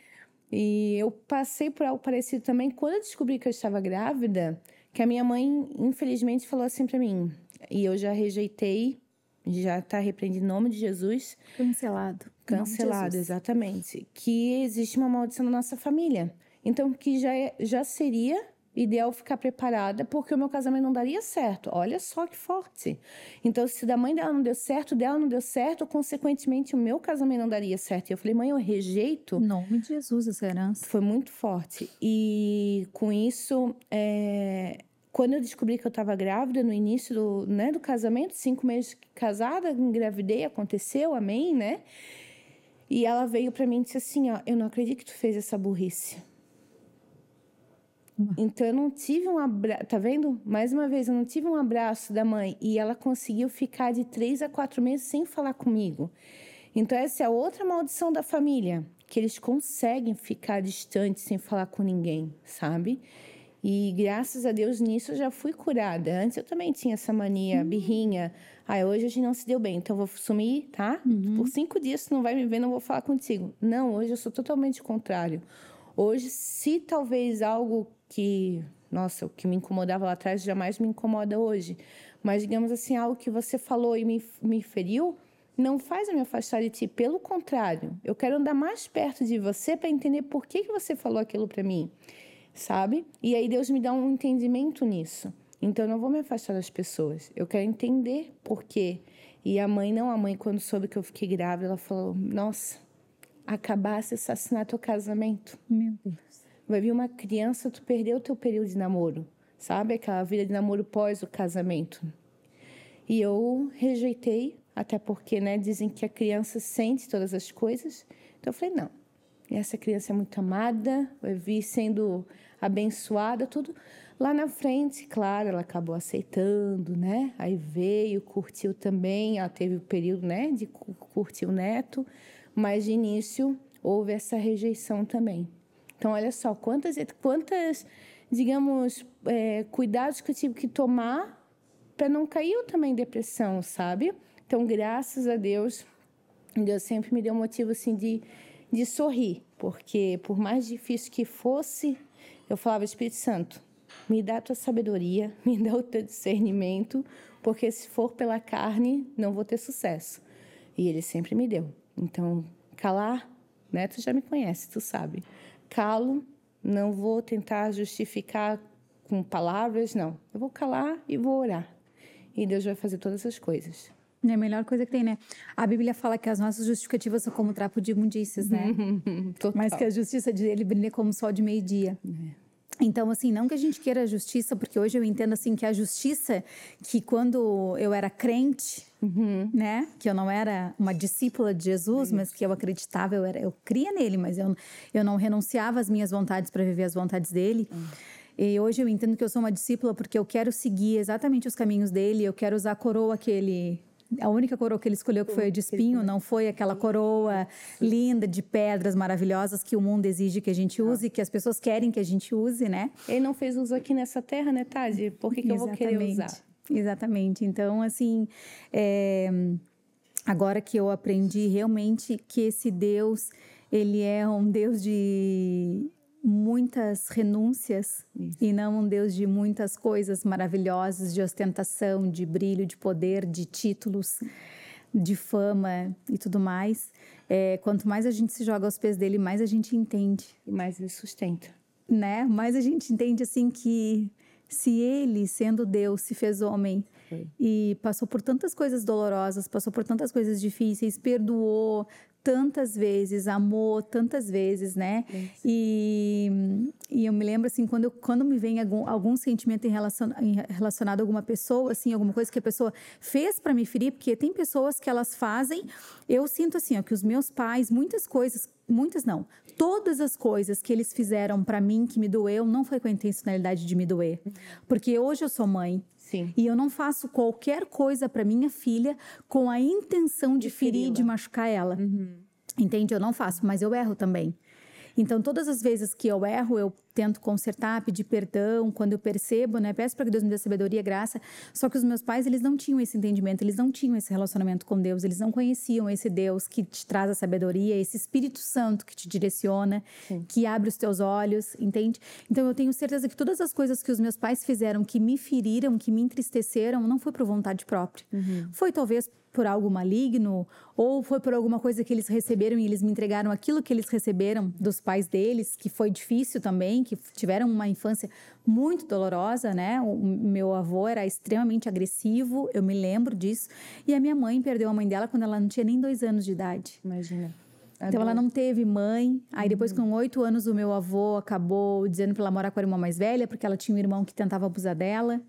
E eu passei por algo parecido também. Quando eu descobri que eu estava grávida, que a minha mãe, infelizmente, falou assim pra mim. E eu já rejeitei, já tá repreendido em nome de Jesus. Cancelado. Cancelado, Jesus. exatamente. Que existe uma maldição na nossa família. Então, que já, é- já seria ideal ficar preparada, porque o meu casamento não daria certo. Olha só que forte. Então, se da mãe dela não deu certo, dela não deu certo, consequentemente, o meu casamento não daria certo. E eu falei, mãe, eu rejeito. Em nome de Jesus, essa herança. Foi muito forte. E com isso, é, quando eu descobri que eu estava grávida no início do, né, do casamento, cinco meses casada, engravidei, aconteceu, amém, né? E ela veio para mim e disse assim, ó, eu não acredito que tu fez essa burrice. Então eu não tive um abraço, tá vendo? Mais uma vez, eu não tive um abraço da mãe e ela conseguiu ficar de três a quatro meses sem falar comigo. Então essa é a outra maldição da família, que eles conseguem ficar distantes sem falar com ninguém, sabe? E graças a Deus nisso eu já fui curada. Antes eu também tinha essa mania, birrinha. Ah, hoje a gente não se deu bem, então eu vou sumir, tá? Por cinco dias tu não vai me ver, não vou falar contigo. Não, hoje eu sou totalmente contrário. Hoje, se talvez algo que, nossa, o que me incomodava lá atrás jamais me incomoda hoje. Mas, digamos assim, algo que você falou e me, me feriu, não faz eu me afastar de ti. Pelo contrário, eu quero andar mais perto de você para entender por que, que você falou aquilo para mim, sabe? E aí Deus me dá um entendimento nisso. Então, eu não vou me afastar das pessoas. Eu quero entender por quê. E a mãe, não, a mãe, quando soube que eu fiquei grávida, ela falou: Nossa, acabasse assassinar teu casamento. Meu Deus. Vai vir uma criança, tu perdeu o teu período de namoro, sabe? Aquela vida de namoro pós o casamento. E eu rejeitei, até porque, né, dizem que a criança sente todas as coisas. Então eu falei, não, essa criança é muito amada, vai vir sendo abençoada, tudo. Lá na frente, claro, ela acabou aceitando, né? Aí veio, curtiu também, ela teve o período, né, de curtir o neto, mas de início houve essa rejeição também. Então, olha só, quantas, quantas digamos, é, cuidados que eu tive que tomar para não cair eu também em depressão, sabe? Então, graças a Deus, Deus sempre me deu um motivo assim de, de sorrir, porque por mais difícil que fosse, eu falava, Espírito Santo, me dá a tua sabedoria, me dá o teu discernimento, porque se for pela carne, não vou ter sucesso. E ele sempre me deu. Então, calar, né? Tu já me conhece, tu sabe. Calo, não vou tentar justificar com palavras, não. Eu vou calar e vou orar. E Deus vai fazer todas as coisas. É a melhor coisa que tem, né? A Bíblia fala que as nossas justificativas são como trapo de imundícias, né? Mas que a justiça dele brilha como sol de meio-dia. É. Então, assim, não que a gente queira a justiça, porque hoje eu entendo, assim, que a justiça, que quando eu era crente, uhum. né, que eu não era uma discípula de Jesus, mas que eu acreditava, eu, era, eu cria nele, mas eu, eu não renunciava às minhas vontades para viver as vontades dele. Uhum. E hoje eu entendo que eu sou uma discípula porque eu quero seguir exatamente os caminhos dele, eu quero usar a coroa que ele a única coroa que ele escolheu que foi a de espinho, não foi aquela coroa linda de pedras maravilhosas que o mundo exige que a gente use, que as pessoas querem que a gente use, né? Ele não fez uso aqui nessa terra, né, Tade? Por que, que eu vou querer usar? Exatamente. Então, assim, é... agora que eu aprendi realmente que esse Deus, ele é um Deus de muitas renúncias Isso. e não um Deus de muitas coisas maravilhosas, de ostentação, de brilho, de poder, de títulos, de fama e tudo mais. É, quanto mais a gente se joga aos pés dele, mais a gente entende. E mais ele sustenta. Né? Mais a gente entende assim que se ele, sendo Deus, se fez homem Foi. e passou por tantas coisas dolorosas, passou por tantas coisas difíceis, perdoou, tantas vezes, amou tantas vezes, né? E, e eu me lembro assim, quando, eu, quando me vem algum, algum sentimento em relação, em, relacionado a alguma pessoa, assim, alguma coisa que a pessoa fez para me ferir, porque tem pessoas que elas fazem, eu sinto assim, ó, que os meus pais, muitas coisas, muitas não, todas as coisas que eles fizeram para mim que me doeu, não foi com a intencionalidade de me doer. Uhum. Porque hoje eu sou mãe, Sim. E eu não faço qualquer coisa para minha filha com a intenção de, de ferir, de machucar ela. Uhum. Entende? Eu não faço, mas eu erro também. Então, todas as vezes que eu erro, eu tento consertar, pedir perdão, quando eu percebo, né? Peço para que Deus me dê sabedoria e graça. Só que os meus pais, eles não tinham esse entendimento, eles não tinham esse relacionamento com Deus, eles não conheciam esse Deus que te traz a sabedoria, esse Espírito Santo que te direciona, Sim. que abre os teus olhos, entende? Então, eu tenho certeza que todas as coisas que os meus pais fizeram, que me feriram, que me entristeceram, não foi por vontade própria. Uhum. Foi talvez por algo maligno ou foi por alguma coisa que eles receberam e eles me entregaram aquilo que eles receberam dos pais deles, que foi difícil também, que tiveram uma infância muito dolorosa, né? O meu avô era extremamente agressivo, eu me lembro disso. E a minha mãe perdeu a mãe dela quando ela não tinha nem dois anos de idade. Imagina. Então ela não teve mãe. Aí depois, com oito anos, o meu avô acabou dizendo para ela morar com a irmã mais velha, porque ela tinha um irmão que tentava abusar dela.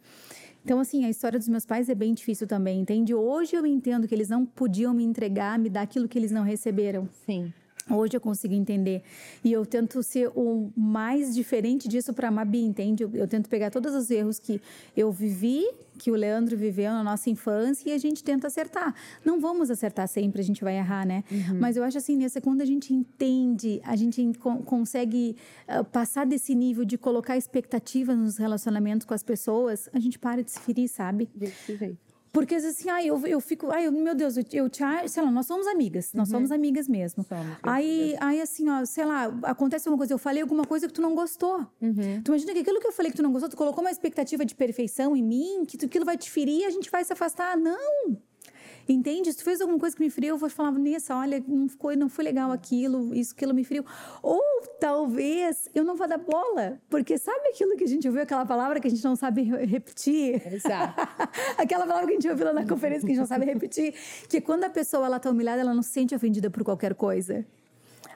Então, assim, a história dos meus pais é bem difícil também, entende? Hoje eu entendo que eles não podiam me entregar, me dar aquilo que eles não receberam. Sim. Hoje eu consigo entender. E eu tento ser o mais diferente disso para a Mabi, entende? Eu, eu, tento pegar todos os erros que eu vivi, que o Leandro viveu na nossa infância e a gente tenta acertar. Não vamos acertar sempre, a gente vai errar, né? Uhum. Mas eu acho assim, nessa quando a gente entende, a gente consegue uh, passar desse nível de colocar expectativa nos relacionamentos com as pessoas, a gente para de se ferir, sabe? Desse jeito. Porque assim, ai, eu, eu fico, ai, meu Deus, eu, eu te, sei lá, nós somos amigas, nós uhum. somos amigas mesmo. Somos, aí, aí, assim, ó, sei lá, acontece alguma coisa, eu falei alguma coisa que tu não gostou. Uhum. Tu imagina que aquilo que eu falei que tu não gostou, tu colocou uma expectativa de perfeição em mim, que tu, aquilo vai te ferir e a gente vai se afastar. Não! Entende? Se tu fez alguma coisa que me feriu, eu vou falar, Nessa, olha, não, ficou, não foi legal aquilo, isso, aquilo me feriu. Ou talvez eu não vou dar bola, porque sabe aquilo que a gente ouviu, aquela palavra que a gente não sabe repetir? Exato. aquela palavra que a gente ouviu lá na conferência que a gente não sabe repetir, que quando a pessoa ela tá humilhada, ela não se sente ofendida por qualquer coisa.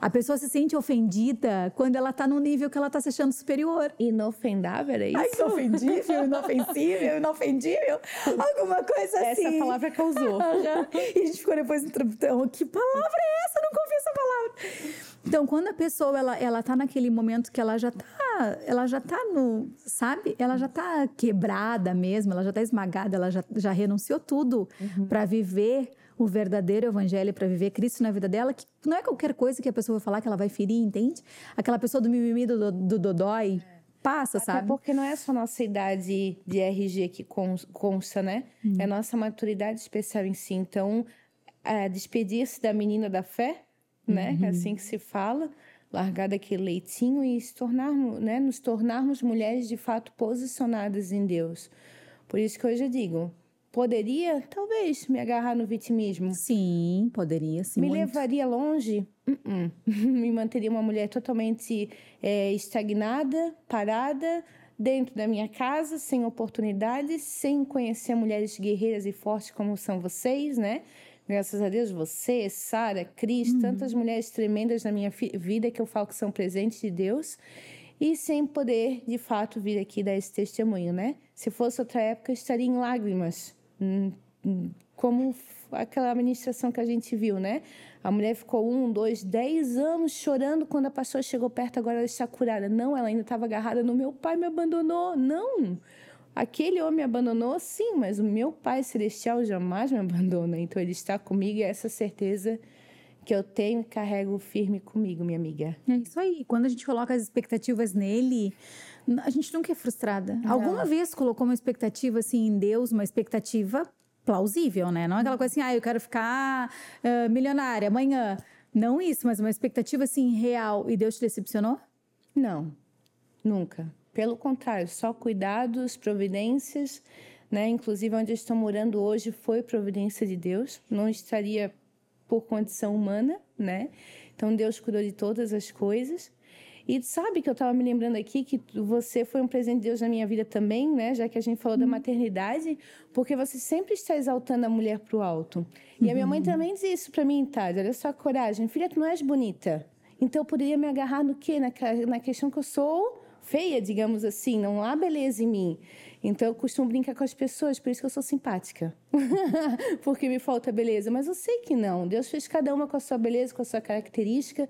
A pessoa se sente ofendida quando ela está num nível que ela está se achando superior. Inofendável, é isso? Ai, inofendível, inofensível, inofendível. Alguma coisa assim. Essa palavra causou. e a gente ficou depois, então, que palavra é essa? Eu não confio essa palavra. Então, quando a pessoa ela, ela tá naquele momento que ela já tá, ela já tá no, sabe? Ela já tá quebrada mesmo, ela já tá esmagada, ela já, já renunciou tudo uhum. para viver o verdadeiro evangelho, para viver Cristo na vida dela, que não é qualquer coisa que a pessoa vai falar que ela vai ferir, entende? Aquela pessoa do mimimi do, do Dodói. É passa, Até sabe? porque não é só nossa idade de RG que consta, né? Hum. É nossa maturidade especial em si. Então, é, despedir-se da menina da fé, né? É assim que se fala, largar daquele leitinho e se tornarmos, né? nos tornarmos mulheres de fato posicionadas em Deus. Por isso que hoje eu digo, poderia, talvez, me agarrar no vitimismo. Sim, poderia, sim. Me muito. levaria longe? Uh -uh. me manteria uma mulher totalmente é, estagnada, parada, dentro da minha casa, sem oportunidades, sem conhecer mulheres guerreiras e fortes como são vocês, né? Graças a Deus, você, Sara, Cris, uhum. tantas mulheres tremendas na minha vida que eu falo que são presentes de Deus. E sem poder, de fato, vir aqui dar esse testemunho, né? Se fosse outra época, eu estaria em lágrimas. Como aquela administração que a gente viu, né? A mulher ficou um, dois, dez anos chorando quando a pastora chegou perto, agora ela está curada. Não, ela ainda estava agarrada no meu pai me abandonou. Não! Aquele homem me abandonou, sim, mas o meu Pai Celestial jamais me abandona. Então ele está comigo e essa certeza que eu tenho e carrego firme comigo, minha amiga. É isso aí. Quando a gente coloca as expectativas nele, a gente nunca é frustrada. Não. Alguma vez colocou uma expectativa assim em Deus, uma expectativa plausível, né? Não é aquela coisa assim, ah, eu quero ficar uh, milionária amanhã. Não isso, mas uma expectativa assim real e Deus te decepcionou? Não, nunca. Pelo contrário, só cuidados, providências, né? Inclusive onde eu estou morando hoje foi providência de Deus, não estaria por condição humana, né? Então Deus cuidou de todas as coisas. E sabe que eu estava me lembrando aqui que você foi um presente de Deus na minha vida também, né? Já que a gente falou uhum. da maternidade, porque você sempre está exaltando a mulher para o alto. E uhum. a minha mãe uhum. também diz isso para mim, Tade. Olha só a coragem. Filha, tu não és bonita. Então eu poderia me agarrar no quê? Na, na questão que eu sou feia, digamos assim, não há beleza em mim. Então eu costumo brincar com as pessoas, por isso que eu sou simpática. Porque me falta beleza, mas eu sei que não. Deus fez cada uma com a sua beleza, com a sua característica.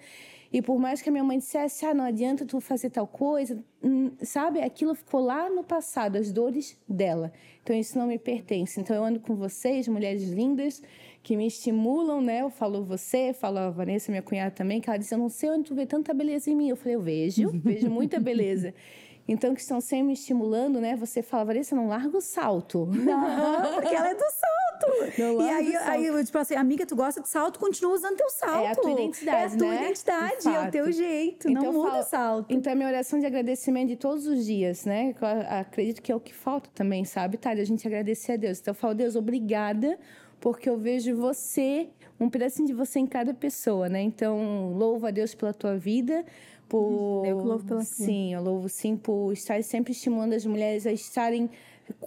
E por mais que a minha mãe dissesse, ah, não adianta tu fazer tal coisa, hum, sabe? Aquilo ficou lá no passado, as dores dela. Então isso não me pertence. Então eu ando com vocês, mulheres lindas, que me estimulam, né? Eu falo você, falo a Vanessa, minha cunhada também, que ela disse, eu não sei onde tu vê tanta beleza em mim. Eu falei, eu vejo, vejo muita beleza. Então, que estão sempre me estimulando, né? Você fala, Vanessa, não larga o salto. Não, porque ela é do salto. Não e aí, salto. aí, tipo assim, amiga, tu gosta de salto, continua usando teu salto. É a tua identidade, É a tua né? identidade, é o teu jeito, então, não muda falo, o salto. Então, é minha oração de agradecimento de todos os dias, né? Eu acredito que é o que falta também, sabe, Tá? A gente agradecer a Deus. Então, eu falo, Deus, obrigada porque eu vejo você, um pedacinho de você em cada pessoa, né? Então, louvo a Deus pela tua vida, por eu louvo pela sim, eu louvo sim por estar sempre estimulando as mulheres a estarem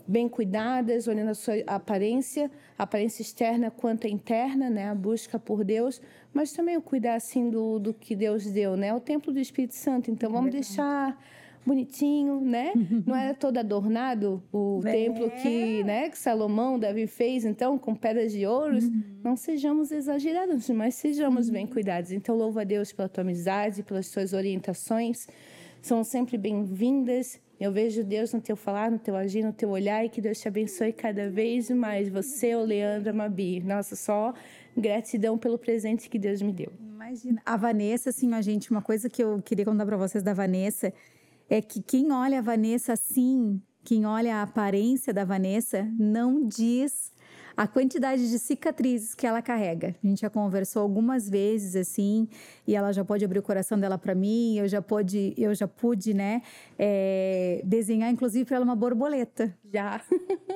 bem cuidadas, olhando a sua aparência, a aparência externa quanto a interna, né, a busca por Deus, mas também o cuidar assim do, do que Deus deu, né, o templo do Espírito Santo. Então vamos deixar bonitinho, né? Não era todo adornado o é. templo que, né, que Salomão, Davi fez, então, com pedras de ouros. Uhum. Não sejamos exagerados, mas sejamos uhum. bem cuidados. Então, louvo a Deus pela tua amizade, pelas tuas orientações. São sempre bem-vindas. Eu vejo Deus no teu falar, no teu agir, no teu olhar e que Deus te abençoe cada vez mais. Você, o Leandro, a Mabi. Nossa, só gratidão pelo presente que Deus me deu. Imagina. A Vanessa, assim, a gente, uma coisa que eu queria contar para vocês da Vanessa é que quem olha a Vanessa assim, quem olha a aparência da Vanessa, não diz a quantidade de cicatrizes que ela carrega. A gente já conversou algumas vezes assim, e ela já pode abrir o coração dela para mim. Eu já pude, eu já pude, né, é, desenhar inclusive para ela uma borboleta. Já,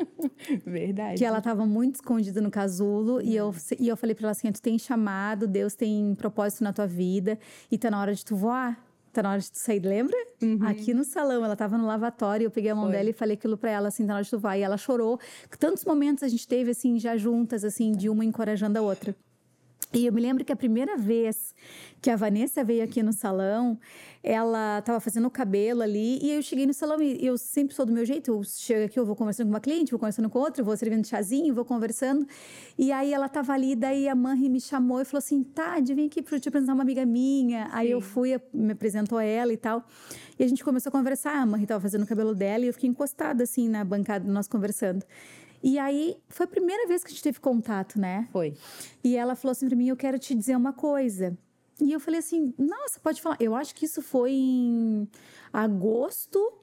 verdade. Que ela estava muito escondida no casulo e eu e eu falei para ela assim: tu tem chamado, Deus tem propósito na tua vida e tá na hora de tu voar tá na hora de tu sair, lembra? Uhum. Aqui no salão, ela tava no lavatório, eu peguei a mão Foi. dela e falei aquilo pra ela, assim, tá na hora de tu vai. E ela chorou. Tantos momentos a gente teve, assim, já juntas, assim, de uma encorajando a outra. E eu me lembro que a primeira vez que a Vanessa veio aqui no salão, ela estava fazendo o cabelo ali, e eu cheguei no salão e eu sempre sou do meu jeito, eu chego aqui, eu vou conversando com uma cliente, vou conversando com outra, vou servindo chazinho, vou conversando. E aí ela estava ali, daí a mãe me chamou e falou assim: "Tá, vem aqui para te apresentar uma amiga minha". Sim. Aí eu fui, me apresentou a ela e tal. E a gente começou a conversar, a mãe estava fazendo o cabelo dela e eu fiquei encostada assim na bancada, nós conversando. E aí foi a primeira vez que a gente teve contato, né? Foi. E ela falou assim para mim: Eu quero te dizer uma coisa. E eu falei assim: Nossa, pode falar. Eu acho que isso foi em agosto,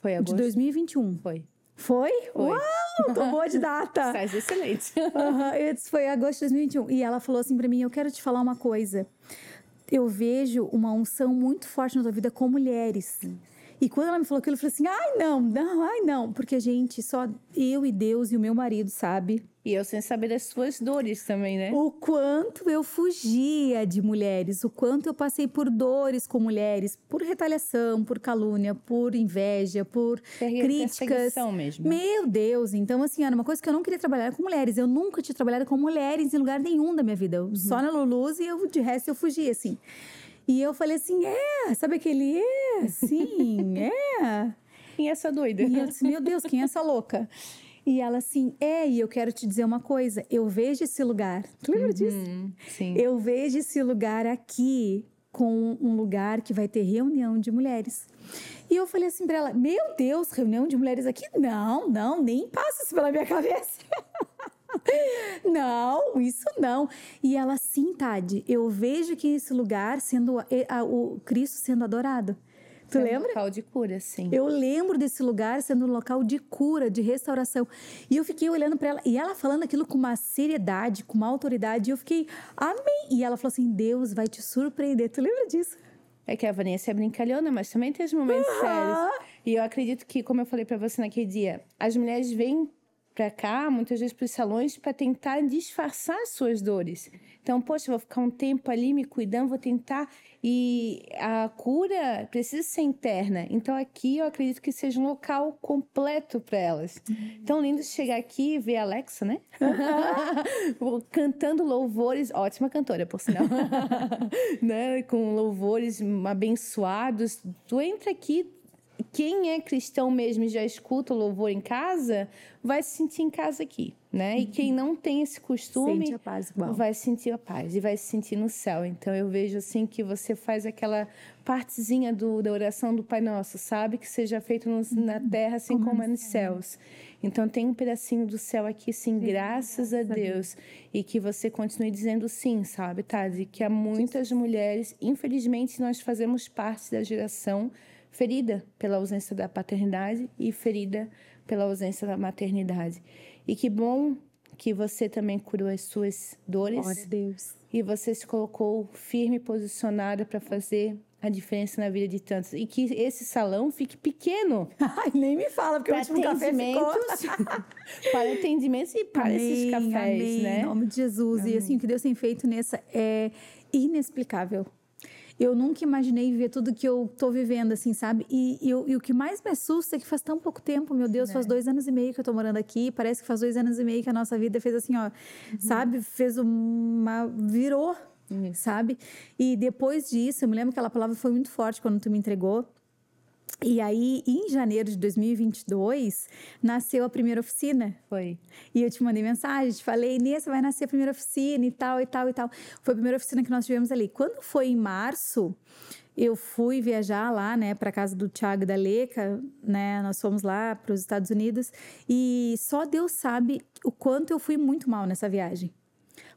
foi agosto? de 2021. Foi. Foi? Foi. Uau, tô boa de data. Estás excelente. Uhum, foi agosto de 2021. E ela falou assim para mim: Eu quero te falar uma coisa. Eu vejo uma unção muito forte na tua vida com mulheres. Sim. E quando ela me falou aquilo, eu falei assim: ai, não, não, ai, não. Porque, gente, só eu e Deus e o meu marido, sabe? E eu sem saber das suas dores também, né? O quanto eu fugia de mulheres, o quanto eu passei por dores com mulheres, por retaliação, por calúnia, por inveja, por críticas. mesmo. Meu Deus, então assim, era uma coisa que eu não queria trabalhar com mulheres. Eu nunca tinha trabalhado com mulheres em lugar nenhum da minha vida. Uhum. Só na Luluz e eu, de resto eu fugia, assim. E eu falei assim: é, sabe aquele é? Sim, é. Quem é essa doida? E eu disse: meu Deus, quem é essa louca? E ela assim, é, e eu quero te dizer uma coisa, eu vejo esse lugar. Tu lembra uhum, disso? Sim. Eu vejo esse lugar aqui com um lugar que vai ter reunião de mulheres. E eu falei assim para ela: Meu Deus, reunião de mulheres aqui? Não, não, nem passa isso pela minha cabeça. não, isso não. E ela, sim, Tade, eu vejo que esse lugar sendo a, a, o Cristo sendo adorado. Tu é lembra? Um local de cura, sim. Eu lembro desse lugar sendo um local de cura, de restauração. E eu fiquei olhando para ela, e ela falando aquilo com uma seriedade, com uma autoridade, e eu fiquei, amém. E ela falou assim: Deus vai te surpreender. Tu lembra disso? É que a Vanessa é brincalhona, mas também tem os momentos uhum. sérios. E eu acredito que, como eu falei para você naquele dia, as mulheres vêm para cá, muitas vezes para os salões, para tentar disfarçar suas dores. Então, poxa, vou ficar um tempo ali me cuidando, vou tentar. E a cura precisa ser interna. Então, aqui eu acredito que seja um local completo para elas. Tão lindo chegar aqui e ver a Alexa, né? Cantando louvores, ótima cantora, por sinal. né? Com louvores abençoados. Tu entra aqui, quem é cristão mesmo e já escuta o louvor em casa, vai se sentir em casa aqui, né? E quem não tem esse costume vai sentir a paz e vai se sentir no céu. Então eu vejo assim que você faz aquela partezinha do, da oração do Pai Nosso, sabe? Que seja feito no, na uhum. terra assim como, como é nos céus. Então tem um pedacinho do céu aqui, sim, graças a Deus. E que você continue dizendo sim, sabe, Tade? Que há muitas mulheres, infelizmente, nós fazemos parte da geração ferida pela ausência da paternidade e ferida pela ausência da maternidade. E que bom que você também curou as suas dores. Glória a Deus. E você se colocou firme e posicionada para fazer a diferença na vida de tantos. E que esse salão fique pequeno. Ai, nem me fala, porque o último café ficou... para atendimentos e para amém, esses cafés, amém, né? Em nome de Jesus. Amém. E assim, o que Deus tem feito nessa é inexplicável eu nunca imaginei viver tudo que eu tô vivendo, assim, sabe? E, e, e, o que mais me assusta é que faz tão pouco tempo, meu Deus, é. faz dois anos e meio que eu tô morando aqui, parece que faz dois anos e meio que a nossa vida fez assim, ó, uhum. sabe? Fez uma. virou, uhum. sabe? E depois disso, eu me lembro que aquela palavra foi muito forte quando tu me entregou. E aí, em janeiro de 2022, nasceu a primeira oficina. Foi. E eu te mandei mensagem, te falei, Nessa vai nascer a primeira oficina e tal, e tal, e tal. Foi a primeira oficina que nós tivemos ali. Quando foi em março, eu fui viajar lá, né, para casa do Thiago e da Leca, né? Nós fomos lá para os Estados Unidos e só Deus sabe o quanto eu fui muito mal nessa viagem.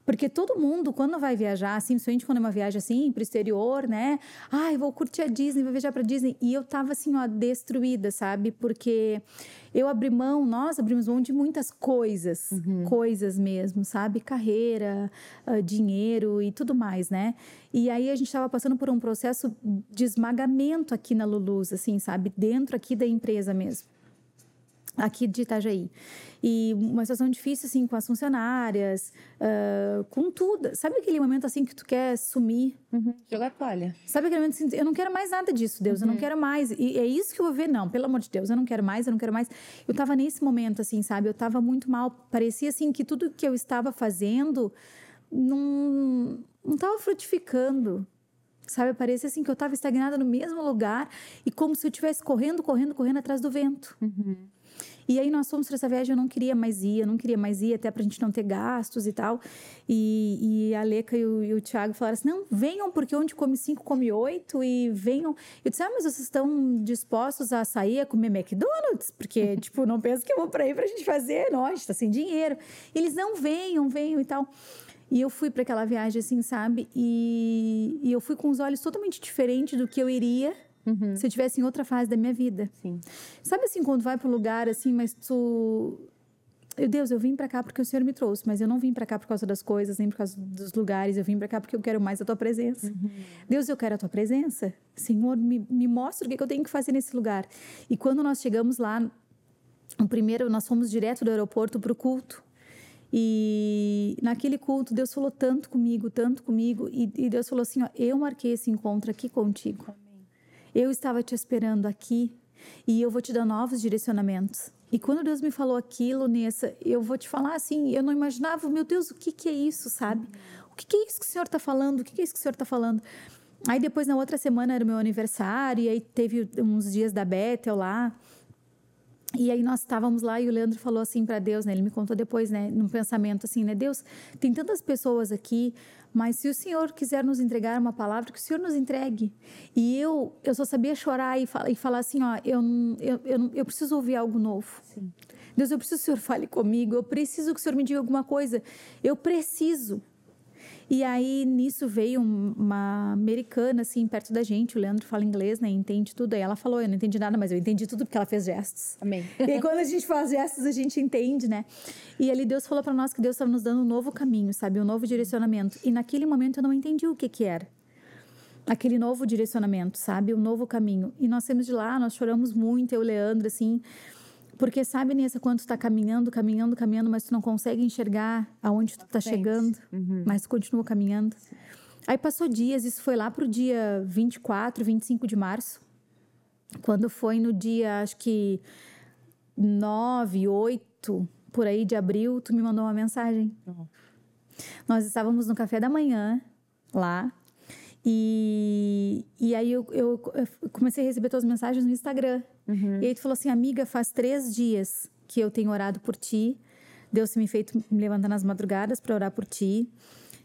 Porque todo mundo, quando vai viajar, assim, principalmente quando é uma viagem assim, pro exterior, né? Ai, vou curtir a Disney, vou viajar pra Disney. E eu tava assim, ó, destruída, sabe? Porque eu abri mão, nós abrimos mão de muitas coisas, uhum. coisas mesmo, sabe? Carreira, uh, dinheiro e tudo mais, né? E aí a gente estava passando por um processo de esmagamento aqui na Lulus, assim, sabe? Dentro aqui da empresa mesmo aqui de Itajaí. E uma situação difícil, assim, com as funcionárias, uh, com tudo. Sabe aquele momento, assim, que tu quer sumir? Uhum. Jogar toalha. Sabe aquele momento, assim, eu não quero mais nada disso, Deus, uhum. eu não uhum. quero mais. E é isso que eu vou ver? Não, pelo amor de Deus, eu não quero mais, eu não quero mais. Eu tava nesse momento, assim, sabe? Eu tava muito mal. Parecia, assim, que tudo que eu estava fazendo não, não tava frutificando. Sabe, parecia assim que eu estava estagnada no mesmo lugar e como se eu estivesse correndo, correndo, correndo atrás do vento. Uhum. E aí nós fomos para essa viagem, eu não queria mais ir, eu não queria mais ir, até para a gente não ter gastos e tal. E, e a Leca e o, e o Thiago falaram assim: não, venham, porque onde come cinco, come oito, e venham. Eu disse: ah, mas vocês estão dispostos a sair a comer McDonald's? Porque, tipo, não penso que eu vou para aí para a gente fazer, não, a gente está sem dinheiro. Eles não venham, venham e tal. E eu fui para aquela viagem assim, sabe? E, e, eu fui com os olhos totalmente diferentes do que eu iria uhum. se eu tivesse em outra fase da minha vida. Sim. Sabe assim, quando vai para um lugar assim, mas tu Deus, eu vim para cá porque o Senhor me trouxe, mas eu não vim para cá por causa das coisas, nem por causa dos lugares. Eu vim para cá porque eu quero mais a tua presença. Uhum. Deus, eu quero a tua presença. Senhor, me, me mostra o que, que eu tenho que fazer nesse lugar. E quando nós chegamos lá, o primeiro, nós fomos direto do aeroporto para o culto. E naquele culto, Deus falou tanto comigo, tanto comigo. E, e Deus falou assim: ó, Eu marquei esse encontro aqui contigo. Eu estava te esperando aqui e eu vou te dar novos direcionamentos. E quando Deus me falou aquilo, Nessa, eu vou te falar assim: eu não imaginava, meu Deus, o que, que é isso, sabe? O que, que é isso que o Senhor está falando? O que, que é isso que o Senhor está falando? Aí depois, na outra semana, era o meu aniversário, e aí teve uns dias da Bethel lá. E aí nós estávamos lá e o Leandro falou assim para Deus, né? Ele me contou depois, né, num pensamento assim, né? Deus, tem tantas pessoas aqui, mas se o Senhor quiser nos entregar uma palavra, que o Senhor nos entregue. E eu, eu só sabia chorar e, falar, e falar assim, ó, eu, eu, eu, eu preciso ouvir algo novo. Sim. Deus, eu preciso que o Senhor fale comigo, eu preciso que o Senhor me diga alguma coisa. Eu preciso. E aí, nisso veio uma americana, assim, perto da gente. O Leandro fala inglês, né? Entende tudo. Aí ela falou: Eu não entendi nada, mas eu entendi tudo porque ela fez gestos. Amém. E quando a gente faz gestos, a gente entende, né? E ali Deus falou para nós que Deus estava nos dando um novo caminho, sabe? Um novo direcionamento. E naquele momento eu não entendi o que que era aquele novo direcionamento, sabe? O um novo caminho. E nós saímos de lá, nós choramos muito, eu e o Leandro, assim, porque sabe, Nessa, quando tu tá caminhando, caminhando, caminhando, mas tu não consegue enxergar aonde tu tá chegando, uhum. mas continua caminhando. Aí passou dias, isso foi lá pro dia 24, 25 de março. Quando foi no dia, acho que 9, 8, por aí de abril, tu me mandou uma mensagem. Uhum. Nós estávamos no café da manhã lá. E, e aí eu, eu, eu comecei a receber tuas mensagens no Instagram. Uhum. E aí tu falou assim, amiga, faz três dias que eu tenho orado por ti. Deus me feito me levantar nas madrugadas para orar por ti.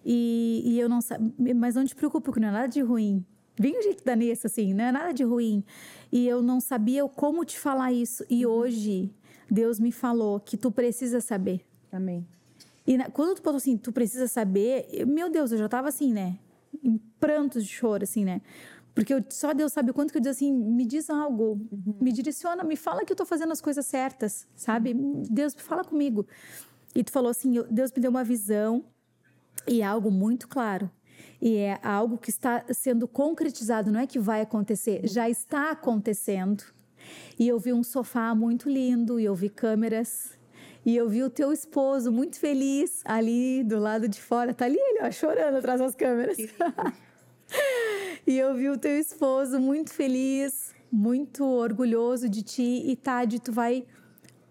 E, e eu não sabia, mas não te preocupa, porque não é nada de ruim. Bem o jeito da Nessa, assim, não é nada de ruim. E eu não sabia como te falar isso. E uhum. hoje, Deus me falou que tu precisa saber. Amém. E na, quando tu falou assim, tu precisa saber, eu, meu Deus, eu já tava assim, né? Em prantos de choro, assim, né? Porque eu, só Deus sabe o quanto que eu diz assim, me diz algo, uhum. me direciona, me fala que eu estou fazendo as coisas certas, sabe? Deus, fala comigo. E tu falou assim, Deus me deu uma visão e é algo muito claro. E é algo que está sendo concretizado, não é que vai acontecer, já está acontecendo. E eu vi um sofá muito lindo, e eu vi câmeras, e eu vi o teu esposo muito feliz ali do lado de fora. Tá ali ele, ó, chorando atrás das câmeras. E eu vi o teu esposo muito feliz, muito orgulhoso de ti. E Tade, tu vai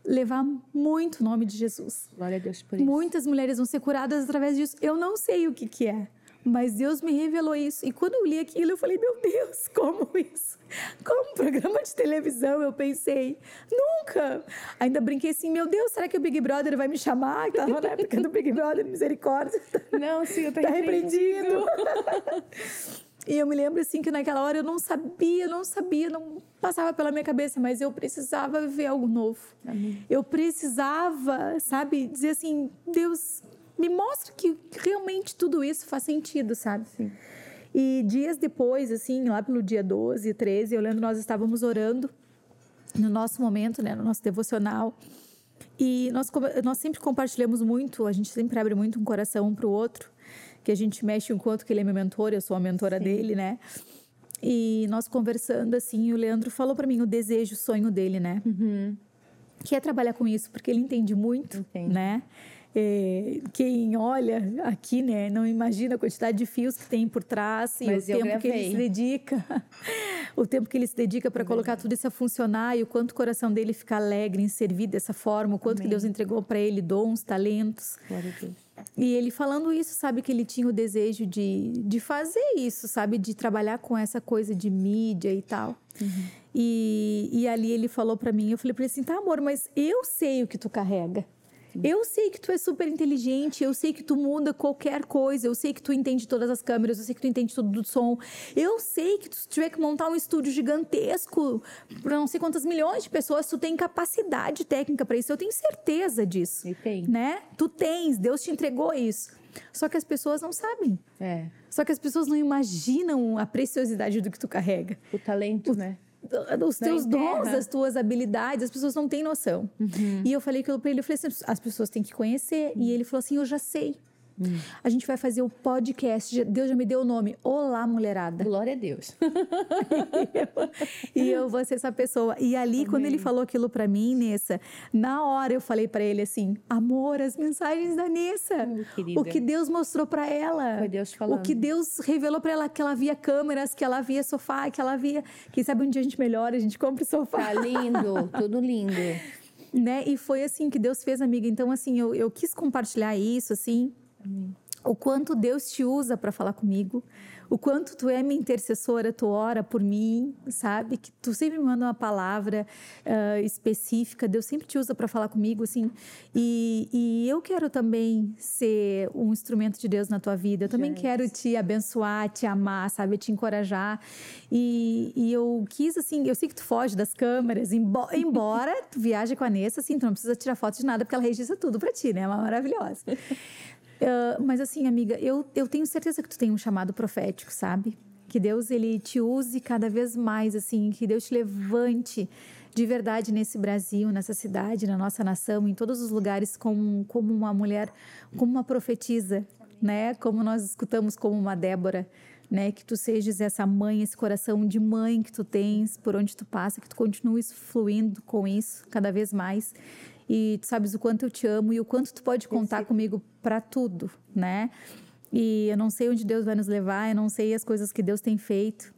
levar muito o nome de Jesus. Glória a Deus por isso. Muitas mulheres vão ser curadas através disso. Eu não sei o que, que é, mas Deus me revelou isso. E quando eu li aquilo, eu falei: Meu Deus, como isso? Como um programa de televisão, eu pensei, nunca. Ainda brinquei assim, meu Deus, será que o Big Brother vai me chamar? Que tava na época do Big Brother, misericórdia. Não, sim, eu tô tá repreendido. E eu me lembro assim que naquela hora eu não sabia, não sabia, não passava pela minha cabeça, mas eu precisava viver algo novo. Amém. Eu precisava, sabe, dizer assim, Deus, me mostra que realmente tudo isso faz sentido, sabe? Sim. E dias depois, assim, lá pelo dia 12, 13, eu lembro nós estávamos orando no nosso momento, né, no nosso devocional. E nós, nós sempre compartilhamos muito, a gente sempre abre muito um coração um para o outro que a gente mexe enquanto que ele é meu mentor, eu sou a mentora Sim. dele, né? E nós conversando assim, o Leandro falou para mim o desejo, o sonho dele, né? Uhum. Que é trabalhar com isso, porque ele entende muito, Entendi. né? É, quem olha aqui, né, não imagina a quantidade de fios que tem por trás e Mas o tempo que ele se dedica, o tempo que ele se dedica para colocar tudo isso a funcionar e o quanto o coração dele fica alegre em servir dessa forma, o quanto Amém. que Deus entregou para ele dons, talentos. Glória a Deus. E ele falando isso, sabe que ele tinha o desejo de, de fazer isso, sabe? De trabalhar com essa coisa de mídia e tal. Uhum. E, e ali ele falou para mim, eu falei para ele assim, tá amor, mas eu sei o que tu carrega. Eu sei que tu é super inteligente, eu sei que tu muda qualquer coisa, eu sei que tu entende todas as câmeras, eu sei que tu entende tudo do som. Eu sei que tu tiver que montar um estúdio gigantesco para não sei quantas milhões de pessoas, tu tem capacidade técnica para isso. Eu tenho certeza disso. E tem. Né? Tu tens, Deus te entregou isso. Só que as pessoas não sabem. É. Só que as pessoas não imaginam a preciosidade do que tu carrega. O talento, o, né? Os teus dons, as tuas habilidades, as pessoas não têm noção. Uhum. E eu falei aquilo para ele, eu falei assim, as pessoas têm que conhecer. E ele falou assim, eu já sei. Hum. A gente vai fazer o podcast. Deus já me deu o nome. Olá, mulherada. Glória a Deus. e eu vou ser essa pessoa. E ali, Amém. quando ele falou aquilo para mim, Nessa, na hora eu falei para ele assim: amor, as mensagens da Nessa. Oh, o que Deus mostrou para ela. Foi Deus falando. O que Deus revelou para ela: que ela via câmeras, que ela via sofá, que ela via. Quem sabe um dia a gente melhora, a gente compra o sofá. Tá lindo, tudo lindo. Né? E foi assim que Deus fez, amiga. Então, assim, eu, eu quis compartilhar isso, assim, o quanto Deus te usa para falar comigo, o quanto tu é minha intercessora, tu ora por mim, sabe? Que tu sempre me manda uma palavra uh, específica, Deus sempre te usa para falar comigo, assim. E, e, eu quero também ser um instrumento de Deus na tua vida. Eu também Gente. quero te abençoar, te amar, sabe? Te encorajar. E, e, eu quis, assim, eu sei que tu foge das câmeras, embora tu viaje com a Nessa, assim, tu não precisa tirar foto de nada, porque ela registra tudo para ti, né? É uma maravilhosa. Uh, mas assim, amiga, eu, eu tenho certeza que tu tem um chamado profético, sabe? Que Deus ele te use cada vez mais, assim, que Deus te levante de verdade nesse Brasil, nessa cidade, na nossa nação, em todos os lugares, como, como uma mulher, como uma profetisa, né? Como nós escutamos como uma Débora, né? Que tu sejas essa mãe, esse coração de mãe que tu tens, por onde tu passa, que tu continues fluindo com isso cada vez mais e tu sabes o quanto eu te amo e o quanto tu pode contar Esse... comigo para tudo, né? E eu não sei onde Deus vai nos levar, eu não sei as coisas que Deus tem feito,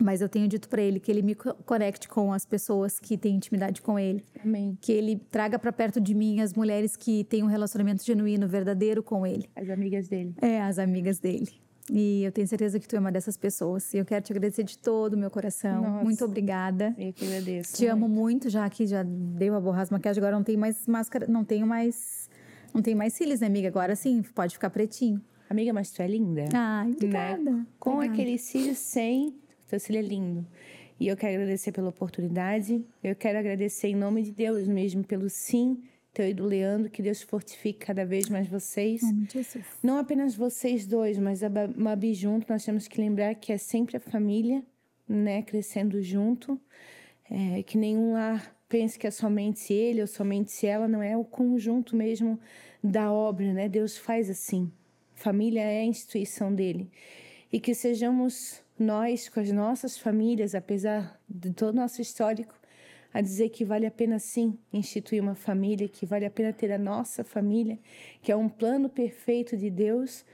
mas eu tenho dito para ele que ele me conecte com as pessoas que têm intimidade com ele. Amém. Que ele traga para perto de mim as mulheres que têm um relacionamento genuíno, verdadeiro com ele. As amigas dele. É, as amigas dele. E eu tenho certeza que tu é uma dessas pessoas. E eu quero te agradecer de todo o meu coração. Nossa, muito obrigada. Eu que agradeço. Te muito. amo muito, já que já dei uma borrasca maquiagem, agora não tenho mais máscara, não tenho mais. Não tenho mais cílios, né, amiga? Agora sim, pode ficar pretinho. Amiga, mas tu é linda. Ai, obrigada. Né? Com obrigada. aquele cílio sem, teu cílio é lindo. E eu quero agradecer pela oportunidade. Eu quero agradecer em nome de Deus mesmo pelo sim teu e do Leandro, que Deus fortifique cada vez mais vocês. Não apenas vocês dois, mas a Mabi junto, nós temos que lembrar que é sempre a família, né, crescendo junto. É, que nenhum lar pense que é somente ele ou somente ela, não é o conjunto mesmo da obra, né? Deus faz assim. Família é a instituição dele. E que sejamos nós, com as nossas famílias, apesar de todo o nosso histórico, a dizer que vale a pena sim instituir uma família, que vale a pena ter a nossa família, que é um plano perfeito de Deus,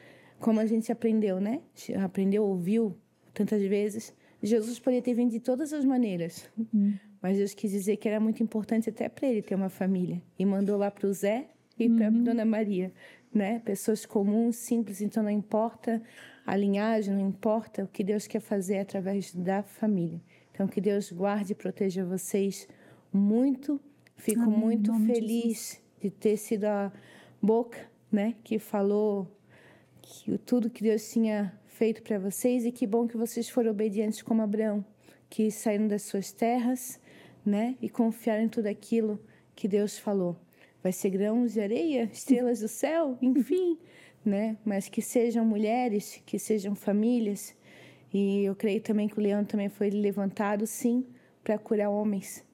como a gente aprendeu, né? Aprendeu, ouviu tantas vezes. Jesus poderia ter vindo de todas as maneiras, uhum. mas Deus quis dizer que era muito importante até para ele ter uma família e mandou lá para o Zé e uhum. para Dona Maria, né? Pessoas comuns, simples, então não importa a linhagem, não importa o que Deus quer fazer através da família. Então, que Deus guarde e proteja vocês muito. Fico Amém, muito feliz de, de, ter sido a boca né, que falou que, tudo que Deus tinha feito para vocês. E que bom que vocês foram obedientes como Abraão, que saíram das suas terras né, e confiaram em tudo aquilo que Deus falou. Vai ser grãos de areia, estrelas do céu, enfim, né? Mas que sejam mulheres, que sejam famílias e eu creio também que o leão também foi levantado, sim, para curar homens.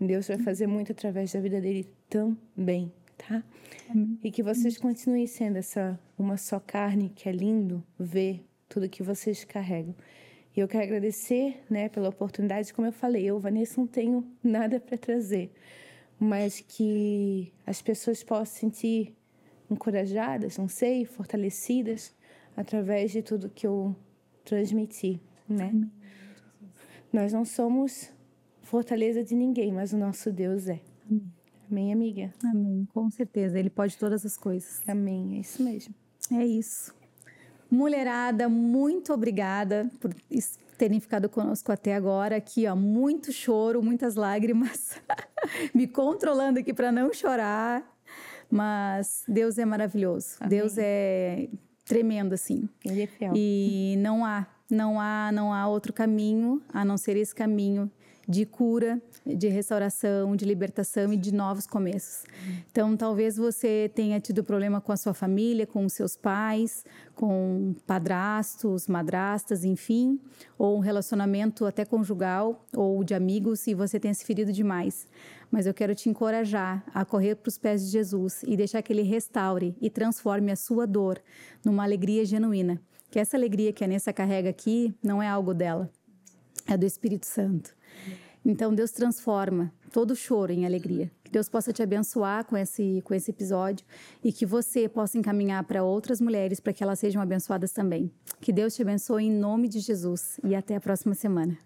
Deus vai fazer muito através da vida dele também, tá? Amém. E que vocês continuem sendo essa uma só carne, que é lindo ver tudo que vocês carregam. E eu quero agradecer, né, pela oportunidade, como eu falei, eu, Vanessa, não tenho nada para trazer, mas que as pessoas possam sentir encorajadas, não sei, fortalecidas através de tudo que eu transmitir, né? Amém. Nós não somos fortaleza de ninguém, mas o nosso Deus é. Amém. Amém, amiga. Amém, com certeza. Ele pode todas as coisas. Amém, é isso mesmo. É isso. Mulherada, muito obrigada por terem ficado conosco até agora. Aqui, ó, muito choro, muitas lágrimas, me controlando aqui para não chorar. Mas Deus é maravilhoso. Amém. Deus é tremendo assim. Ele é fiel. E não há, não há, não há outro caminho a não ser esse caminho de cura, de restauração, de libertação e de novos começos. Então, talvez você tenha tido problema com a sua família, com os seus pais, com padrastos, madrastas, enfim, ou um relacionamento até conjugal ou de amigos e você tenha se ferido demais. Mas eu quero te encorajar a correr para os pés de Jesus e deixar que Ele restaure e transforme a sua dor numa alegria genuína. Que essa alegria que a Nessa carrega aqui não é algo dela, é do Espírito Santo. Então Deus transforma todo choro em alegria. Que Deus possa te abençoar com esse, com esse episódio e que você possa encaminhar para outras mulheres para que elas sejam abençoadas também. Que Deus te abençoe em nome de Jesus e até a próxima semana.